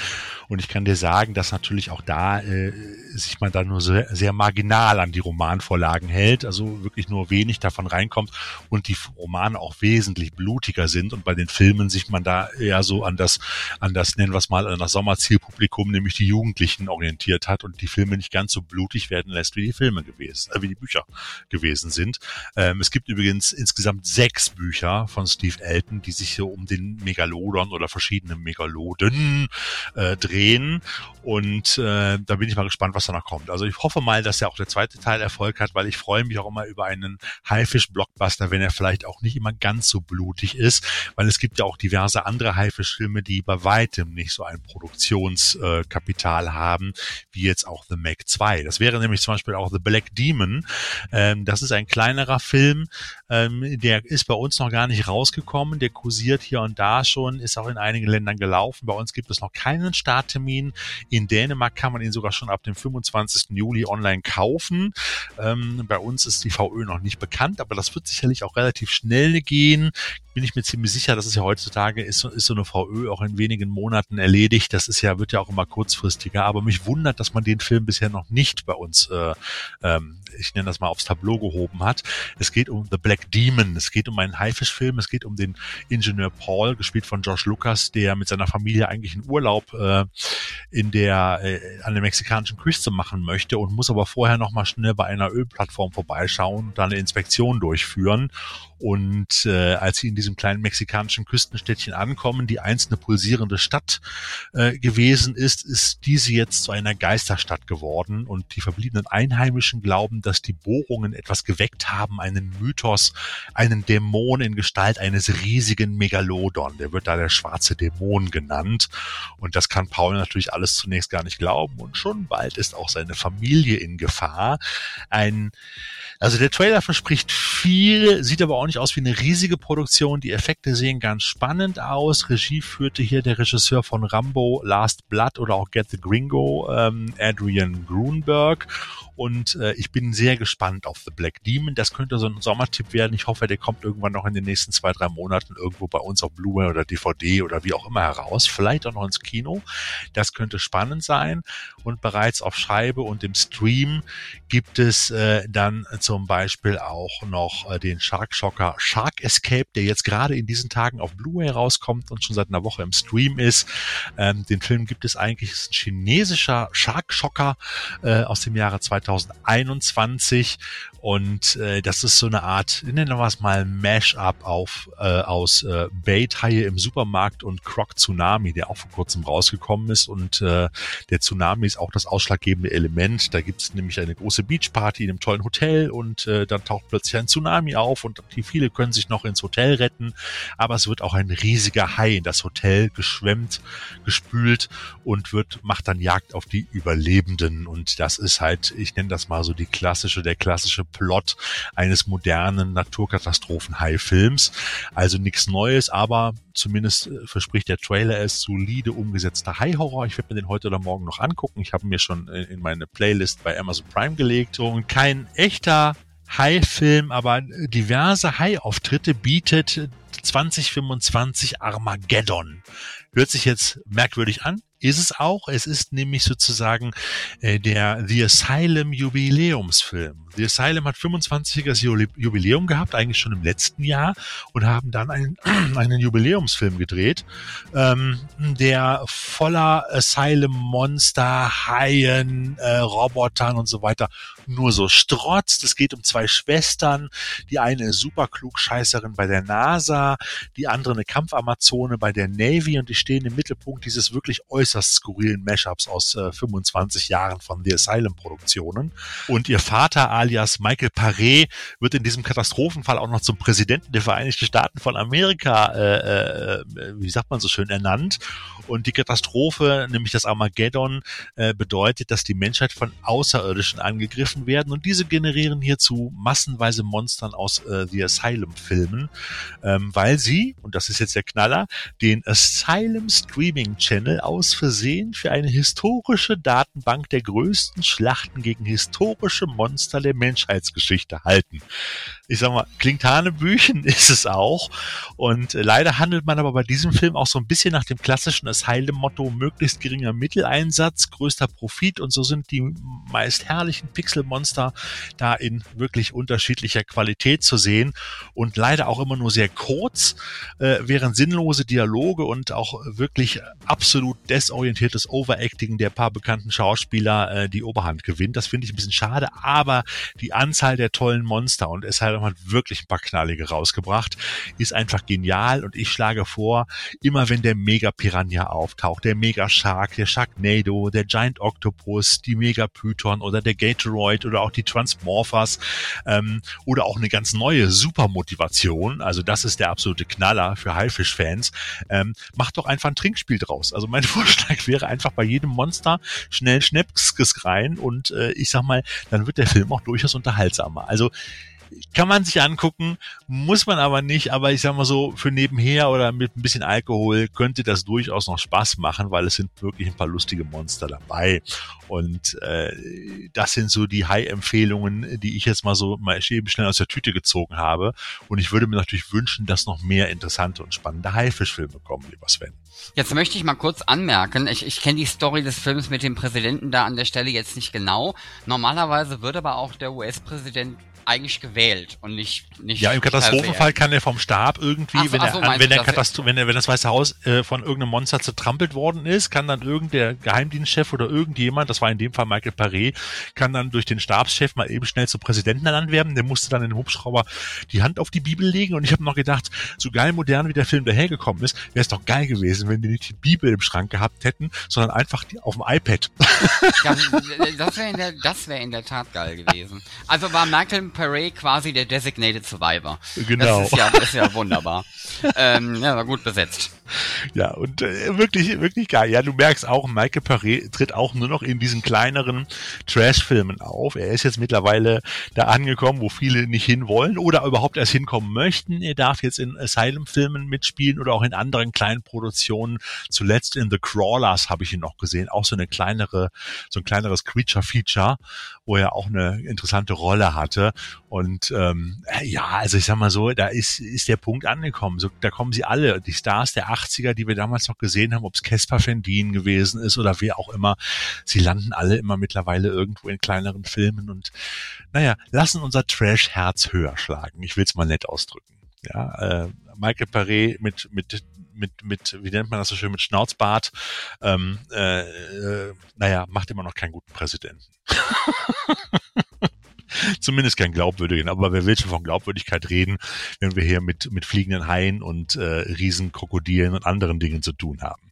Und ich kann dir sagen, dass natürlich auch da äh, sich man da nur sehr, sehr marginal an die Romanvorlagen hält, also wirklich nur wenig davon reinkommt und die Romane auch wesentlich blutiger sind und bei den Filmen sich man da eher so an das, an das, nennen wir es mal, an das Sommerzielpublikum, nämlich die Jugendlichen orientiert hat und die Filme nicht ganz so blutig werden lässt, wie die Filme gewesen, äh, wie die Bücher gewesen sind. Ähm, es gibt übrigens insgesamt sechs Bücher von Steve Elton, die sich so um den Megalodon oder verschiedene Megaloden äh, drehen. Und äh, da bin ich mal gespannt, was danach kommt. Also ich hoffe mal, dass ja auch der zweite Teil Erfolg hat, weil ich freue mich auch immer über einen Haifisch-Blockbuster, wenn er vielleicht auch nicht immer ganz so blutig ist, weil es gibt ja auch diverse andere Haifischfilme, die bei weitem nicht so ein Produktionskapital äh, haben, wie jetzt auch The Meg 2. Das wäre nämlich zum Beispiel auch The Black Demon. Ähm, das ist ein kleinerer Film. Ähm, der ist bei uns noch gar nicht rausgekommen. Der kursiert hier und da schon, ist auch in einigen Ländern gelaufen. Bei uns gibt es noch keinen Starttermin. In Dänemark kann man ihn sogar schon ab dem 25. Juli online kaufen. Ähm, bei uns ist die VÖ noch nicht bekannt, aber das wird sicherlich auch relativ schnell gehen bin ich mir ziemlich sicher, dass es ja heutzutage ist, ist so eine VÖ auch in wenigen Monaten erledigt. Das ist ja, wird ja auch immer kurzfristiger. Aber mich wundert, dass man den Film bisher noch nicht bei uns, äh, ähm, ich nenne das mal, aufs Tableau gehoben hat. Es geht um The Black Demon. Es geht um einen Haifischfilm. Es geht um den Ingenieur Paul, gespielt von Josh Lucas, der mit seiner Familie eigentlich einen Urlaub äh, in der äh, an der mexikanischen Küste machen möchte und muss aber vorher noch mal schnell bei einer Ölplattform vorbeischauen und dann eine Inspektion durchführen. Und äh, als sie in diesem kleinen mexikanischen Küstenstädtchen ankommen, die einst eine pulsierende Stadt äh, gewesen ist, ist diese jetzt zu einer Geisterstadt geworden. Und die verbliebenen Einheimischen glauben, dass die Bohrungen etwas geweckt haben, einen Mythos, einen Dämon in Gestalt eines riesigen Megalodon. Der wird da der schwarze Dämon genannt. Und das kann Paul natürlich alles zunächst gar nicht glauben. Und schon bald ist auch seine Familie in Gefahr. Ein also der Trailer verspricht viel, sieht aber auch nicht aus wie eine riesige Produktion. Die Effekte sehen ganz spannend aus. Regie führte hier der Regisseur von Rambo, Last Blood oder auch Get the Gringo, ähm, Adrian Grunberg. Und äh, ich bin sehr gespannt auf The Black Demon. Das könnte so ein Sommertipp werden. Ich hoffe, der kommt irgendwann noch in den nächsten zwei, drei Monaten irgendwo bei uns auf Blu-ray oder DVD oder wie auch immer heraus. Vielleicht auch noch ins Kino. Das könnte spannend sein. Und bereits auf Scheibe und im Stream gibt es äh, dann zum Beispiel auch noch äh, den Shark Shocker Shark Escape, der jetzt gerade in diesen Tagen auf Blu-ray rauskommt und schon seit einer Woche im Stream ist. Ähm, den Film gibt es eigentlich, ist ein chinesischer Shark Shocker äh, aus dem Jahre 2000 2021 und äh, das ist so eine Art, nennen wir es mal Mash-up auf äh, aus äh, Bait-Haie im Supermarkt und Croc Tsunami, der auch vor kurzem rausgekommen ist. Und äh, der Tsunami ist auch das ausschlaggebende Element. Da gibt es nämlich eine große Beachparty in einem tollen Hotel und äh, dann taucht plötzlich ein Tsunami auf und die viele können sich noch ins Hotel retten, aber es wird auch ein riesiger Hai in das Hotel geschwemmt, gespült und wird macht dann Jagd auf die Überlebenden. Und das ist halt, ich nenne das mal so die klassische, der klassische Plot eines modernen Naturkatastrophen-Hai-Films. Also nichts Neues, aber zumindest äh, verspricht der Trailer es solide umgesetzter Hai-Horror. Ich werde mir den heute oder morgen noch angucken. Ich habe mir schon in meine Playlist bei Amazon Prime gelegt und kein echter Hai-Film, aber diverse Hai-Auftritte bietet 2025 Armageddon. Hört sich jetzt merkwürdig an, ist es auch. Es ist nämlich sozusagen äh, der The Asylum Jubiläumsfilm. The Asylum hat 25. Jubiläum gehabt, eigentlich schon im letzten Jahr, und haben dann einen, (clears throat) einen Jubiläumsfilm gedreht, ähm, der voller Asylum-Monster, Haien, äh, Robotern und so weiter nur so strotzt. Es geht um zwei Schwestern. Die eine ist super klugscheißerin bei der NASA, die andere eine Kampfamazone bei der Navy und die stehen im Mittelpunkt dieses wirklich äußerst skurrilen Mashups aus äh, 25 Jahren von The Asylum Produktionen. Und ihr Vater alias Michael Paré wird in diesem Katastrophenfall auch noch zum Präsidenten der Vereinigten Staaten von Amerika, äh, äh, wie sagt man so schön, ernannt. Und die Katastrophe, nämlich das Armageddon, äh, bedeutet, dass die Menschheit von Außerirdischen angegriffen werden und diese generieren hierzu massenweise Monstern aus äh, The Asylum-Filmen, ähm, weil sie, und das ist jetzt der Knaller, den Asylum Streaming Channel aus Versehen für eine historische Datenbank der größten Schlachten gegen historische Monster der Menschheitsgeschichte halten. Ich sag mal, klingt Hanebüchen, (laughs) ist es auch. Und äh, leider handelt man aber bei diesem Film auch so ein bisschen nach dem klassischen Asylum-Motto, möglichst geringer Mitteleinsatz, größter Profit und so sind die meist herrlichen Pixelmonster da in wirklich unterschiedlicher Qualität zu sehen und leider auch immer nur sehr kurz, äh, während sinnlose Dialoge und auch wirklich absolut desorientiertes Overacting der paar bekannten Schauspieler äh, die Oberhand gewinnt. Das finde ich ein bisschen schade, aber die Anzahl der tollen Monster und es hat wirklich ein paar knallige rausgebracht, ist einfach genial und ich schlage vor, immer wenn der Mega Piranha auftaucht, der Mega Shark, der Sharknado, der Giant Octopus, die Mega Python oder der Gatoroid oder auch die Transmorphers ähm, oder auch eine ganz neue Supermotivation, also das ist der absolute Knaller für Haifisch-Fans, ähm, macht doch einfach ein Trinkspiel draus. Also mein (laughs) Vorschlag wäre einfach bei jedem Monster schnell Schnäpskes rein und äh, ich sag mal, dann wird der Film auch durchaus unterhaltsamer. Also kann man sich angucken, muss man aber nicht, aber ich sag mal so, für nebenher oder mit ein bisschen Alkohol könnte das durchaus noch Spaß machen, weil es sind wirklich ein paar lustige Monster dabei. Und äh, das sind so die High-Empfehlungen, die ich jetzt mal so mal eben schnell aus der Tüte gezogen habe. Und ich würde mir natürlich wünschen, dass noch mehr interessante und spannende Haifischfilme kommen, lieber Sven. Jetzt möchte ich mal kurz anmerken, ich, ich kenne die Story des Films mit dem Präsidenten da an der Stelle jetzt nicht genau. Normalerweise würde aber auch der US-Präsident eigentlich gewählt und nicht nicht Ja, im Katastrophenfall kann er vom Stab irgendwie, Ach wenn, ach er, so, meinst wenn, der das? Katastro wenn, er, wenn das Weiße Haus äh, von irgendeinem Monster zertrampelt worden ist, kann dann irgendein Geheimdienstchef oder irgendjemand, das war in dem Fall Michael Paré, kann dann durch den Stabschef mal eben schnell zum Präsidenten ernannt werden. Der musste dann in den Hubschrauber die Hand auf die Bibel legen und ich habe noch gedacht, so geil modern wie der Film dahergekommen ist, wäre es doch geil gewesen, wenn die nicht die Bibel im Schrank gehabt hätten, sondern einfach die auf dem iPad. Ja, das wäre in, der- das wär in der Tat geil gewesen. Also war Michael Paré quasi der Designated Survivor. Genau. Das ist ja, ist ja wunderbar. (laughs) ähm, ja, war gut besetzt. Ja, und äh, wirklich, wirklich geil. Ja, du merkst auch, Michael Paré tritt auch nur noch in diesen kleineren Trash-Filmen auf. Er ist jetzt mittlerweile da angekommen, wo viele nicht hinwollen oder überhaupt erst hinkommen möchten. Er darf jetzt in Asylum-Filmen mitspielen oder auch in anderen kleinen Produktionen. Zuletzt in The Crawlers habe ich ihn noch gesehen. Auch so eine kleinere, so ein kleineres Creature-Feature, wo er auch eine interessante Rolle hatte. Und ähm, ja, also ich sag mal so, da ist, ist der Punkt angekommen. So, da kommen sie alle, die Stars der 80er, die wir damals noch gesehen haben, ob es Caspar Van Dien gewesen ist oder wer auch immer. Sie landen alle immer mittlerweile irgendwo in kleineren Filmen und naja, lassen unser Trash-Herz höher schlagen. Ich will es mal nett ausdrücken. Ja, äh, Michael Paré mit, mit mit, mit, wie nennt man das so schön, mit Schnauzbart, ähm, äh, äh, naja, macht immer noch keinen guten Präsidenten. (laughs) (laughs) Zumindest keinen glaubwürdigen, aber wer will schon von Glaubwürdigkeit reden, wenn wir hier mit, mit fliegenden Haien und äh, Riesenkrokodilen und anderen Dingen zu tun haben.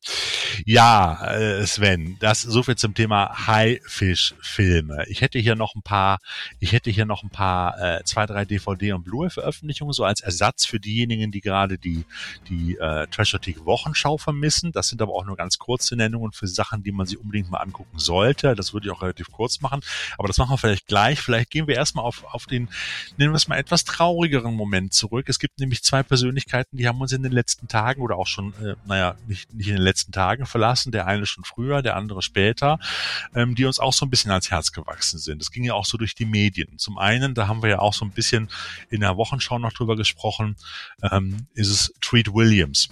Ja, äh, Sven, das so viel zum Thema Haifischfilme. Ich hätte hier noch ein paar, ich hätte hier noch ein paar äh, zwei, drei DVD und Blu-ray-Veröffentlichungen so als Ersatz für diejenigen, die gerade die die äh, Trashotik Wochenschau vermissen. Das sind aber auch nur ganz kurze Nennungen für Sachen, die man sich unbedingt mal angucken sollte. Das würde ich auch relativ kurz machen, aber das machen wir vielleicht gleich. Vielleicht gehen wir erstmal auf auf den nennen wir es mal etwas traurigeren Moment zurück. Es gibt nämlich zwei Persönlichkeiten, die haben uns in den letzten Tagen oder auch schon, äh, naja, nicht, nicht in den letzten Tagen verlassen. Der eine schon früher, der andere später, ähm, die uns auch so ein bisschen ans Herz gewachsen sind. Das ging ja auch so durch die Medien. Zum einen, da haben wir ja auch so ein bisschen in der Wochenschau noch drüber gesprochen, ähm, ist es Treat Williams.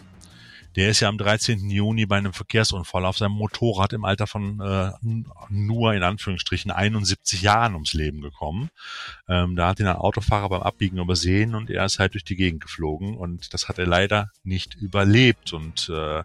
Der ist ja am 13. Juni bei einem Verkehrsunfall auf seinem Motorrad im Alter von äh, nur in Anführungsstrichen 71 Jahren ums Leben gekommen. Ähm, da hat ihn ein Autofahrer beim Abbiegen übersehen und er ist halt durch die Gegend geflogen und das hat er leider nicht überlebt. Und äh,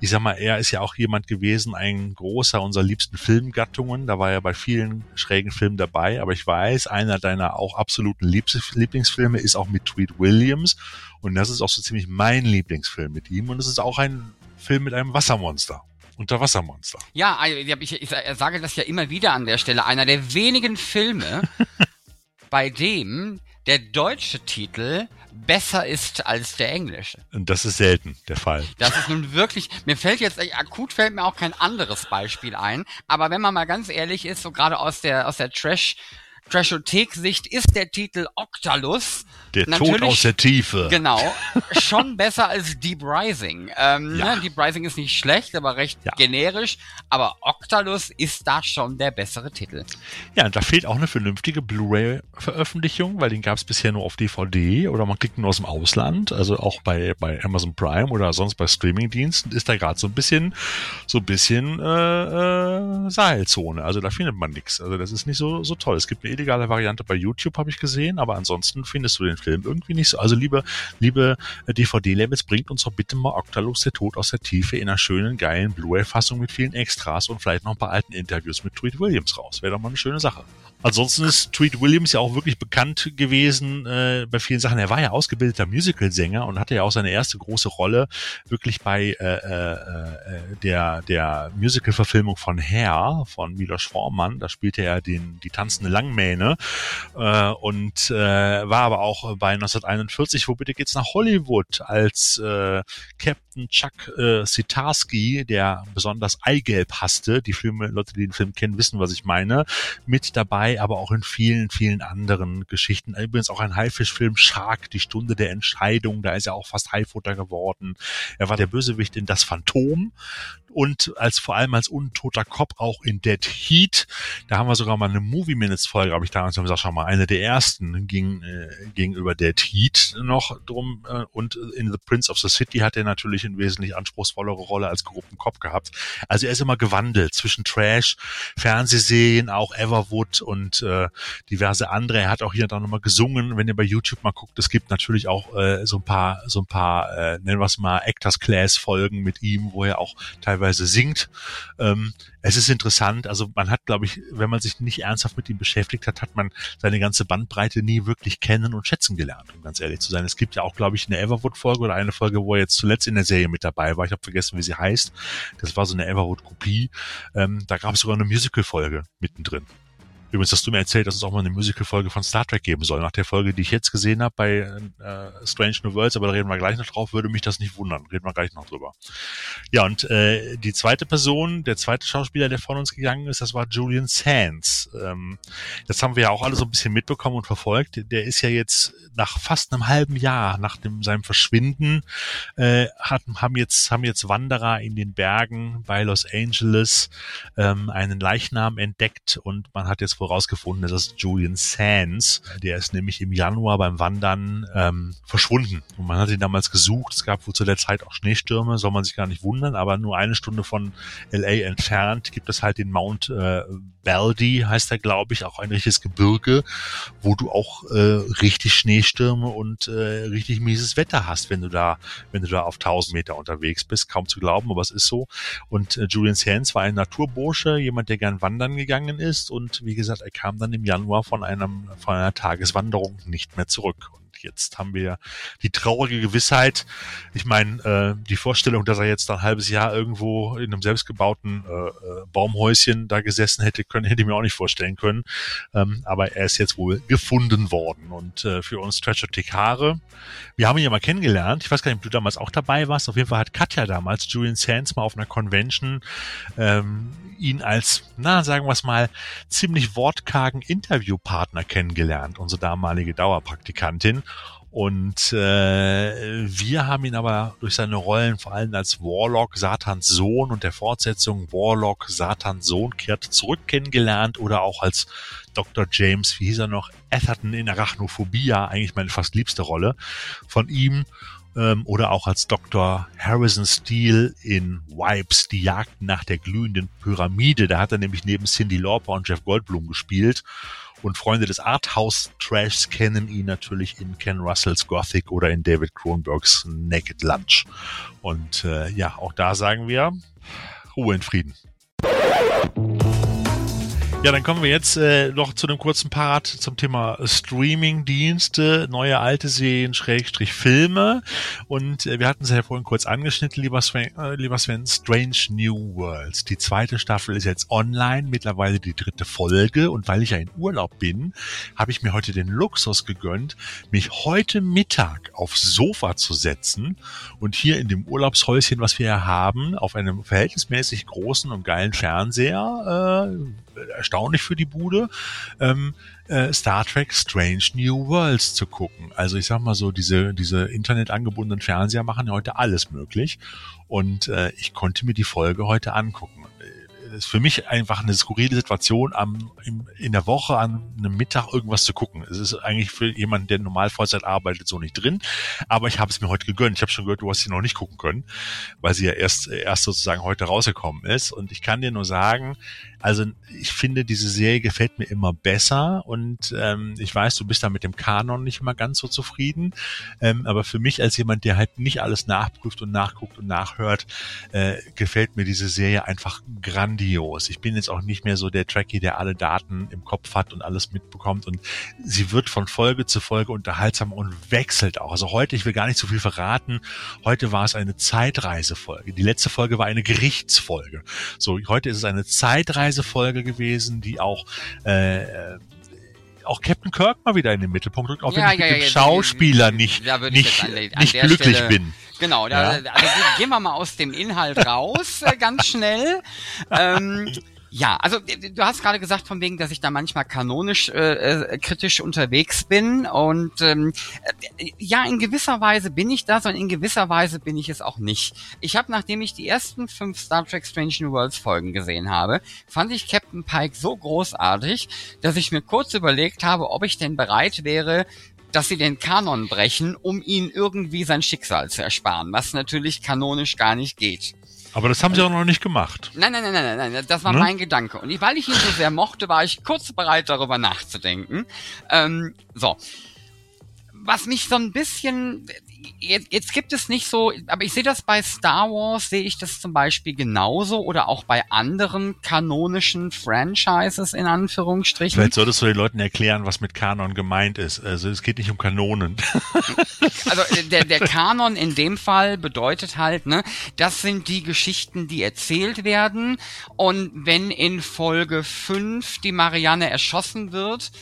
ich sag mal, er ist ja auch jemand gewesen, ein großer unserer liebsten Filmgattungen. Da war er bei vielen schrägen Filmen dabei, aber ich weiß, einer deiner auch absoluten Lieblingsfilme ist auch mit Tweet Williams und das ist auch so ziemlich mein Lieblingsfilm mit ihm und es ist auch ein Film mit einem Wassermonster. Unterwassermonster. Ja, ich, ich, ich sage das ja immer wieder an der Stelle. Einer der wenigen Filme, (laughs) bei dem der deutsche Titel besser ist als der englische. Und das ist selten der Fall. Das ist nun wirklich, mir fällt jetzt, akut fällt mir auch kein anderes Beispiel ein, aber wenn man mal ganz ehrlich ist, so gerade aus der, aus der Trash, Trashothek-Sicht ist der Titel Octalus Der Tod aus der Tiefe. Genau, (laughs) schon besser als Deep Rising. Ähm, Ja. ne, Deep Rising ist nicht schlecht, aber recht Ja. generisch. Aber Octalus ist da schon der bessere Titel. Ja, und da fehlt auch eine vernünftige Blu-ray-Veröffentlichung, weil den gab es bisher nur auf DVD oder man ihn nur aus dem Ausland. Also auch bei, bei Amazon Prime oder sonst bei Streamingdiensten ist da gerade so ein bisschen, so ein bisschen äh, äh, Seilzone. Also da findet man nichts. Also das ist nicht so, so toll. Es gibt eine illegale Variante bei YouTube, habe ich gesehen, aber ansonsten findest du den Film irgendwie nicht so. Also liebe, liebe äh, DVD-Labels, bringt uns doch bitte mal Octalus, der Tod aus der Tiefe in einer schönen, geilen Blu-ray-Fassung mit vielen Extras und vielleicht noch ein paar alten Interviews mit Tweet Williams raus. Wäre doch mal eine schöne Sache. Ansonsten ist Tweet Williams ja auch wirklich bekannt gewesen äh, bei vielen Sachen. Er war ja ausgebildeter Musicalsänger und hatte ja auch seine erste große Rolle wirklich bei äh, äh, äh, der der Musical-Verfilmung von Hair von Milos Forman. Da spielte er den die tanzende Langmähne äh, und äh, war aber auch bei 1941, wo bitte geht's nach Hollywood als äh, Captain Chuck äh, Sitarski, der besonders Eigelb hasste. Die Filme, Leute, die den Film kennen, wissen, was ich meine. Mit dabei, aber auch in vielen, vielen anderen Geschichten. Übrigens auch ein Haifischfilm Shark, die Stunde der Entscheidung. Da ist er auch fast Haifutter geworden. Er war der Bösewicht in Das Phantom und als vor allem als untoter Cop auch in Dead Heat. Da haben wir sogar mal eine Movie Minutes Folge, habe ich damals gesagt, schon mal eine der ersten ging äh, gegenüber Dead Heat noch drum äh, und in The Prince of the City hat er natürlich eine wesentlich anspruchsvollere Rolle als korrupten Cop gehabt. Also er ist immer gewandelt zwischen Trash, Fernsehserien, auch Everwood und äh, diverse andere. Er hat auch hier dann nochmal gesungen, wenn ihr bei YouTube mal guckt. Es gibt natürlich auch äh, so ein paar so ein paar äh, nennen wir es mal Actors Class Folgen mit ihm, wo er auch teilweise teilweise singt. Ähm, es ist interessant, also man hat, glaube ich, wenn man sich nicht ernsthaft mit ihm beschäftigt hat, hat man seine ganze Bandbreite nie wirklich kennen und schätzen gelernt, um ganz ehrlich zu sein. Es gibt ja auch, glaube ich, eine Everwood-Folge oder eine Folge, wo er jetzt zuletzt in der Serie mit dabei war. Ich habe vergessen, wie sie heißt. Das war so eine Everwood-Kopie. Ähm, da gab es sogar eine Musical-Folge mittendrin. Übrigens hast du mir erzählt, dass es auch mal eine Musical-Folge von Star Trek geben soll. Nach der Folge, die ich jetzt gesehen habe bei äh, Strange New Worlds, aber da reden wir gleich noch drauf, würde mich das nicht wundern. Reden wir gleich noch drüber. Ja, und äh, die zweite Person, der zweite Schauspieler, der von uns gegangen ist, das war Julian Sands. Ähm, das haben wir ja auch alle so ein bisschen mitbekommen und verfolgt. Der ist ja jetzt nach fast einem halben Jahr nach dem, seinem Verschwinden, äh, hat, haben, jetzt, haben jetzt Wanderer in den Bergen bei Los Angeles ähm, einen Leichnam entdeckt und man hat jetzt vorausgefunden, das ist Julian Sands. Der ist nämlich im Januar beim Wandern ähm, verschwunden. Und man hat ihn damals gesucht. Es gab wohl zu der Zeit auch Schneestürme, soll man sich gar nicht wundern, aber nur eine Stunde von LA entfernt gibt es halt den Mount äh, Baldy, heißt er, glaube ich, auch ein richtiges Gebirge, wo du auch äh, richtig Schneestürme und äh, richtig mieses Wetter hast, wenn du da, wenn du da auf 1000 Meter unterwegs bist. Kaum zu glauben, aber es ist so. Und äh, Julian Sands war ein Naturbursche, jemand, der gern wandern gegangen ist und wie gesagt, er kam dann im Januar von einem von einer Tageswanderung nicht mehr zurück jetzt haben wir die traurige Gewissheit. Ich meine, äh, die Vorstellung, dass er jetzt ein halbes Jahr irgendwo in einem selbstgebauten äh, äh, Baumhäuschen da gesessen hätte können, hätte ich mir auch nicht vorstellen können. Ähm, aber er ist jetzt wohl gefunden worden. Und äh, für uns Treasure Tikare, wir haben ihn ja mal kennengelernt. Ich weiß gar nicht, ob du damals auch dabei warst. Auf jeden Fall hat Katja damals Julian Sands mal auf einer Convention ähm, ihn als, na, sagen wir es mal, ziemlich wortkargen Interviewpartner kennengelernt, unsere damalige Dauerpraktikantin. Und äh, wir haben ihn aber durch seine Rollen vor allem als Warlock, Satans Sohn und der Fortsetzung Warlock, Satans Sohn kehrt zurück kennengelernt oder auch als Dr. James, wie hieß er noch, Atherton in Arachnophobia, eigentlich meine fast liebste Rolle von ihm ähm, oder auch als Dr. Harrison Steele in Wipes, die Jagd nach der glühenden Pyramide. Da hat er nämlich neben Cindy Lauper und Jeff Goldblum gespielt. Und Freunde des Arthouse-Trashs kennen ihn natürlich in Ken Russells Gothic oder in David Cronenbergs Naked Lunch. Und äh, ja, auch da sagen wir Ruhe in Frieden. Ja, dann kommen wir jetzt äh, noch zu einem kurzen Part zum Thema Streaming-Dienste, neue alte Serien, Schrägstrich Filme. Und äh, wir hatten es ja vorhin kurz angeschnitten, lieber Sven, äh, lieber Sven, Strange New Worlds. Die zweite Staffel ist jetzt online, mittlerweile die dritte Folge. Und weil ich ja in Urlaub bin, habe ich mir heute den Luxus gegönnt, mich heute Mittag aufs Sofa zu setzen und hier in dem Urlaubshäuschen, was wir hier haben, auf einem verhältnismäßig großen und geilen Fernseher, äh, erstaunlich für die Bude, ähm, äh, Star Trek Strange New Worlds zu gucken. Also ich sag mal so, diese, diese internetangebundenen Fernseher machen ja heute alles möglich. Und äh, ich konnte mir die Folge heute angucken ist für mich einfach eine skurrile Situation, am, im, in der Woche an einem Mittag irgendwas zu gucken. Es ist eigentlich für jemanden, der normal Vollzeit arbeitet, so nicht drin. Aber ich habe es mir heute gegönnt. Ich habe schon gehört, du hast sie noch nicht gucken können, weil sie ja erst, erst sozusagen heute rausgekommen ist. Und ich kann dir nur sagen, also ich finde, diese Serie gefällt mir immer besser und ähm, ich weiß, du bist da mit dem Kanon nicht immer ganz so zufrieden. Ähm, aber für mich als jemand, der halt nicht alles nachprüft und nachguckt und nachhört, äh, gefällt mir diese Serie einfach grandios. Ich bin jetzt auch nicht mehr so der Tracky, der alle Daten im Kopf hat und alles mitbekommt. Und sie wird von Folge zu Folge unterhaltsam und wechselt auch. Also heute, ich will gar nicht so viel verraten, heute war es eine Zeitreisefolge. Die letzte Folge war eine Gerichtsfolge. So, heute ist es eine Zeitreise Folge gewesen, die auch äh, auch Captain Kirk mal wieder in den Mittelpunkt rückt, auch Ja, wenn ich ja, mit dem ja, Schauspieler nicht, nicht, an an nicht glücklich Stelle- bin. Genau, da, also gehen wir mal aus dem Inhalt raus, äh, ganz schnell. (laughs) Ähm, ja, also du hast gerade gesagt von wegen, dass ich da manchmal kanonisch äh, äh, kritisch unterwegs bin und ähm, äh, ja, in gewisser Weise bin ich das und in gewisser Weise bin ich es auch nicht. Ich habe, nachdem ich die ersten fünf Star Trek Strange New Worlds Folgen gesehen habe, fand ich Captain Pike so großartig, dass ich mir kurz überlegt habe, ob ich denn bereit wäre, dass sie den Kanon brechen, um ihn irgendwie sein Schicksal zu ersparen, was natürlich kanonisch gar nicht geht. Aber das haben sie auch noch nicht gemacht. Nein, nein, nein, nein, nein, nein, das war Ne? mein Gedanke. Und weil ich ihn so sehr mochte, war ich kurz bereit, darüber nachzudenken. Ähm, so. Was mich so ein bisschen, jetzt, jetzt gibt es nicht so, aber ich sehe das bei Star Wars, sehe ich das zum Beispiel genauso oder auch bei anderen kanonischen Franchises in Anführungsstrichen. Vielleicht solltest du den Leuten erklären, was mit Kanon gemeint ist. Also es geht nicht um Kanonen. (laughs) Also äh, der, der Kanon in dem Fall bedeutet halt, ne, das sind die Geschichten, die erzählt werden. Und wenn in Folge 5 die Marianne erschossen wird,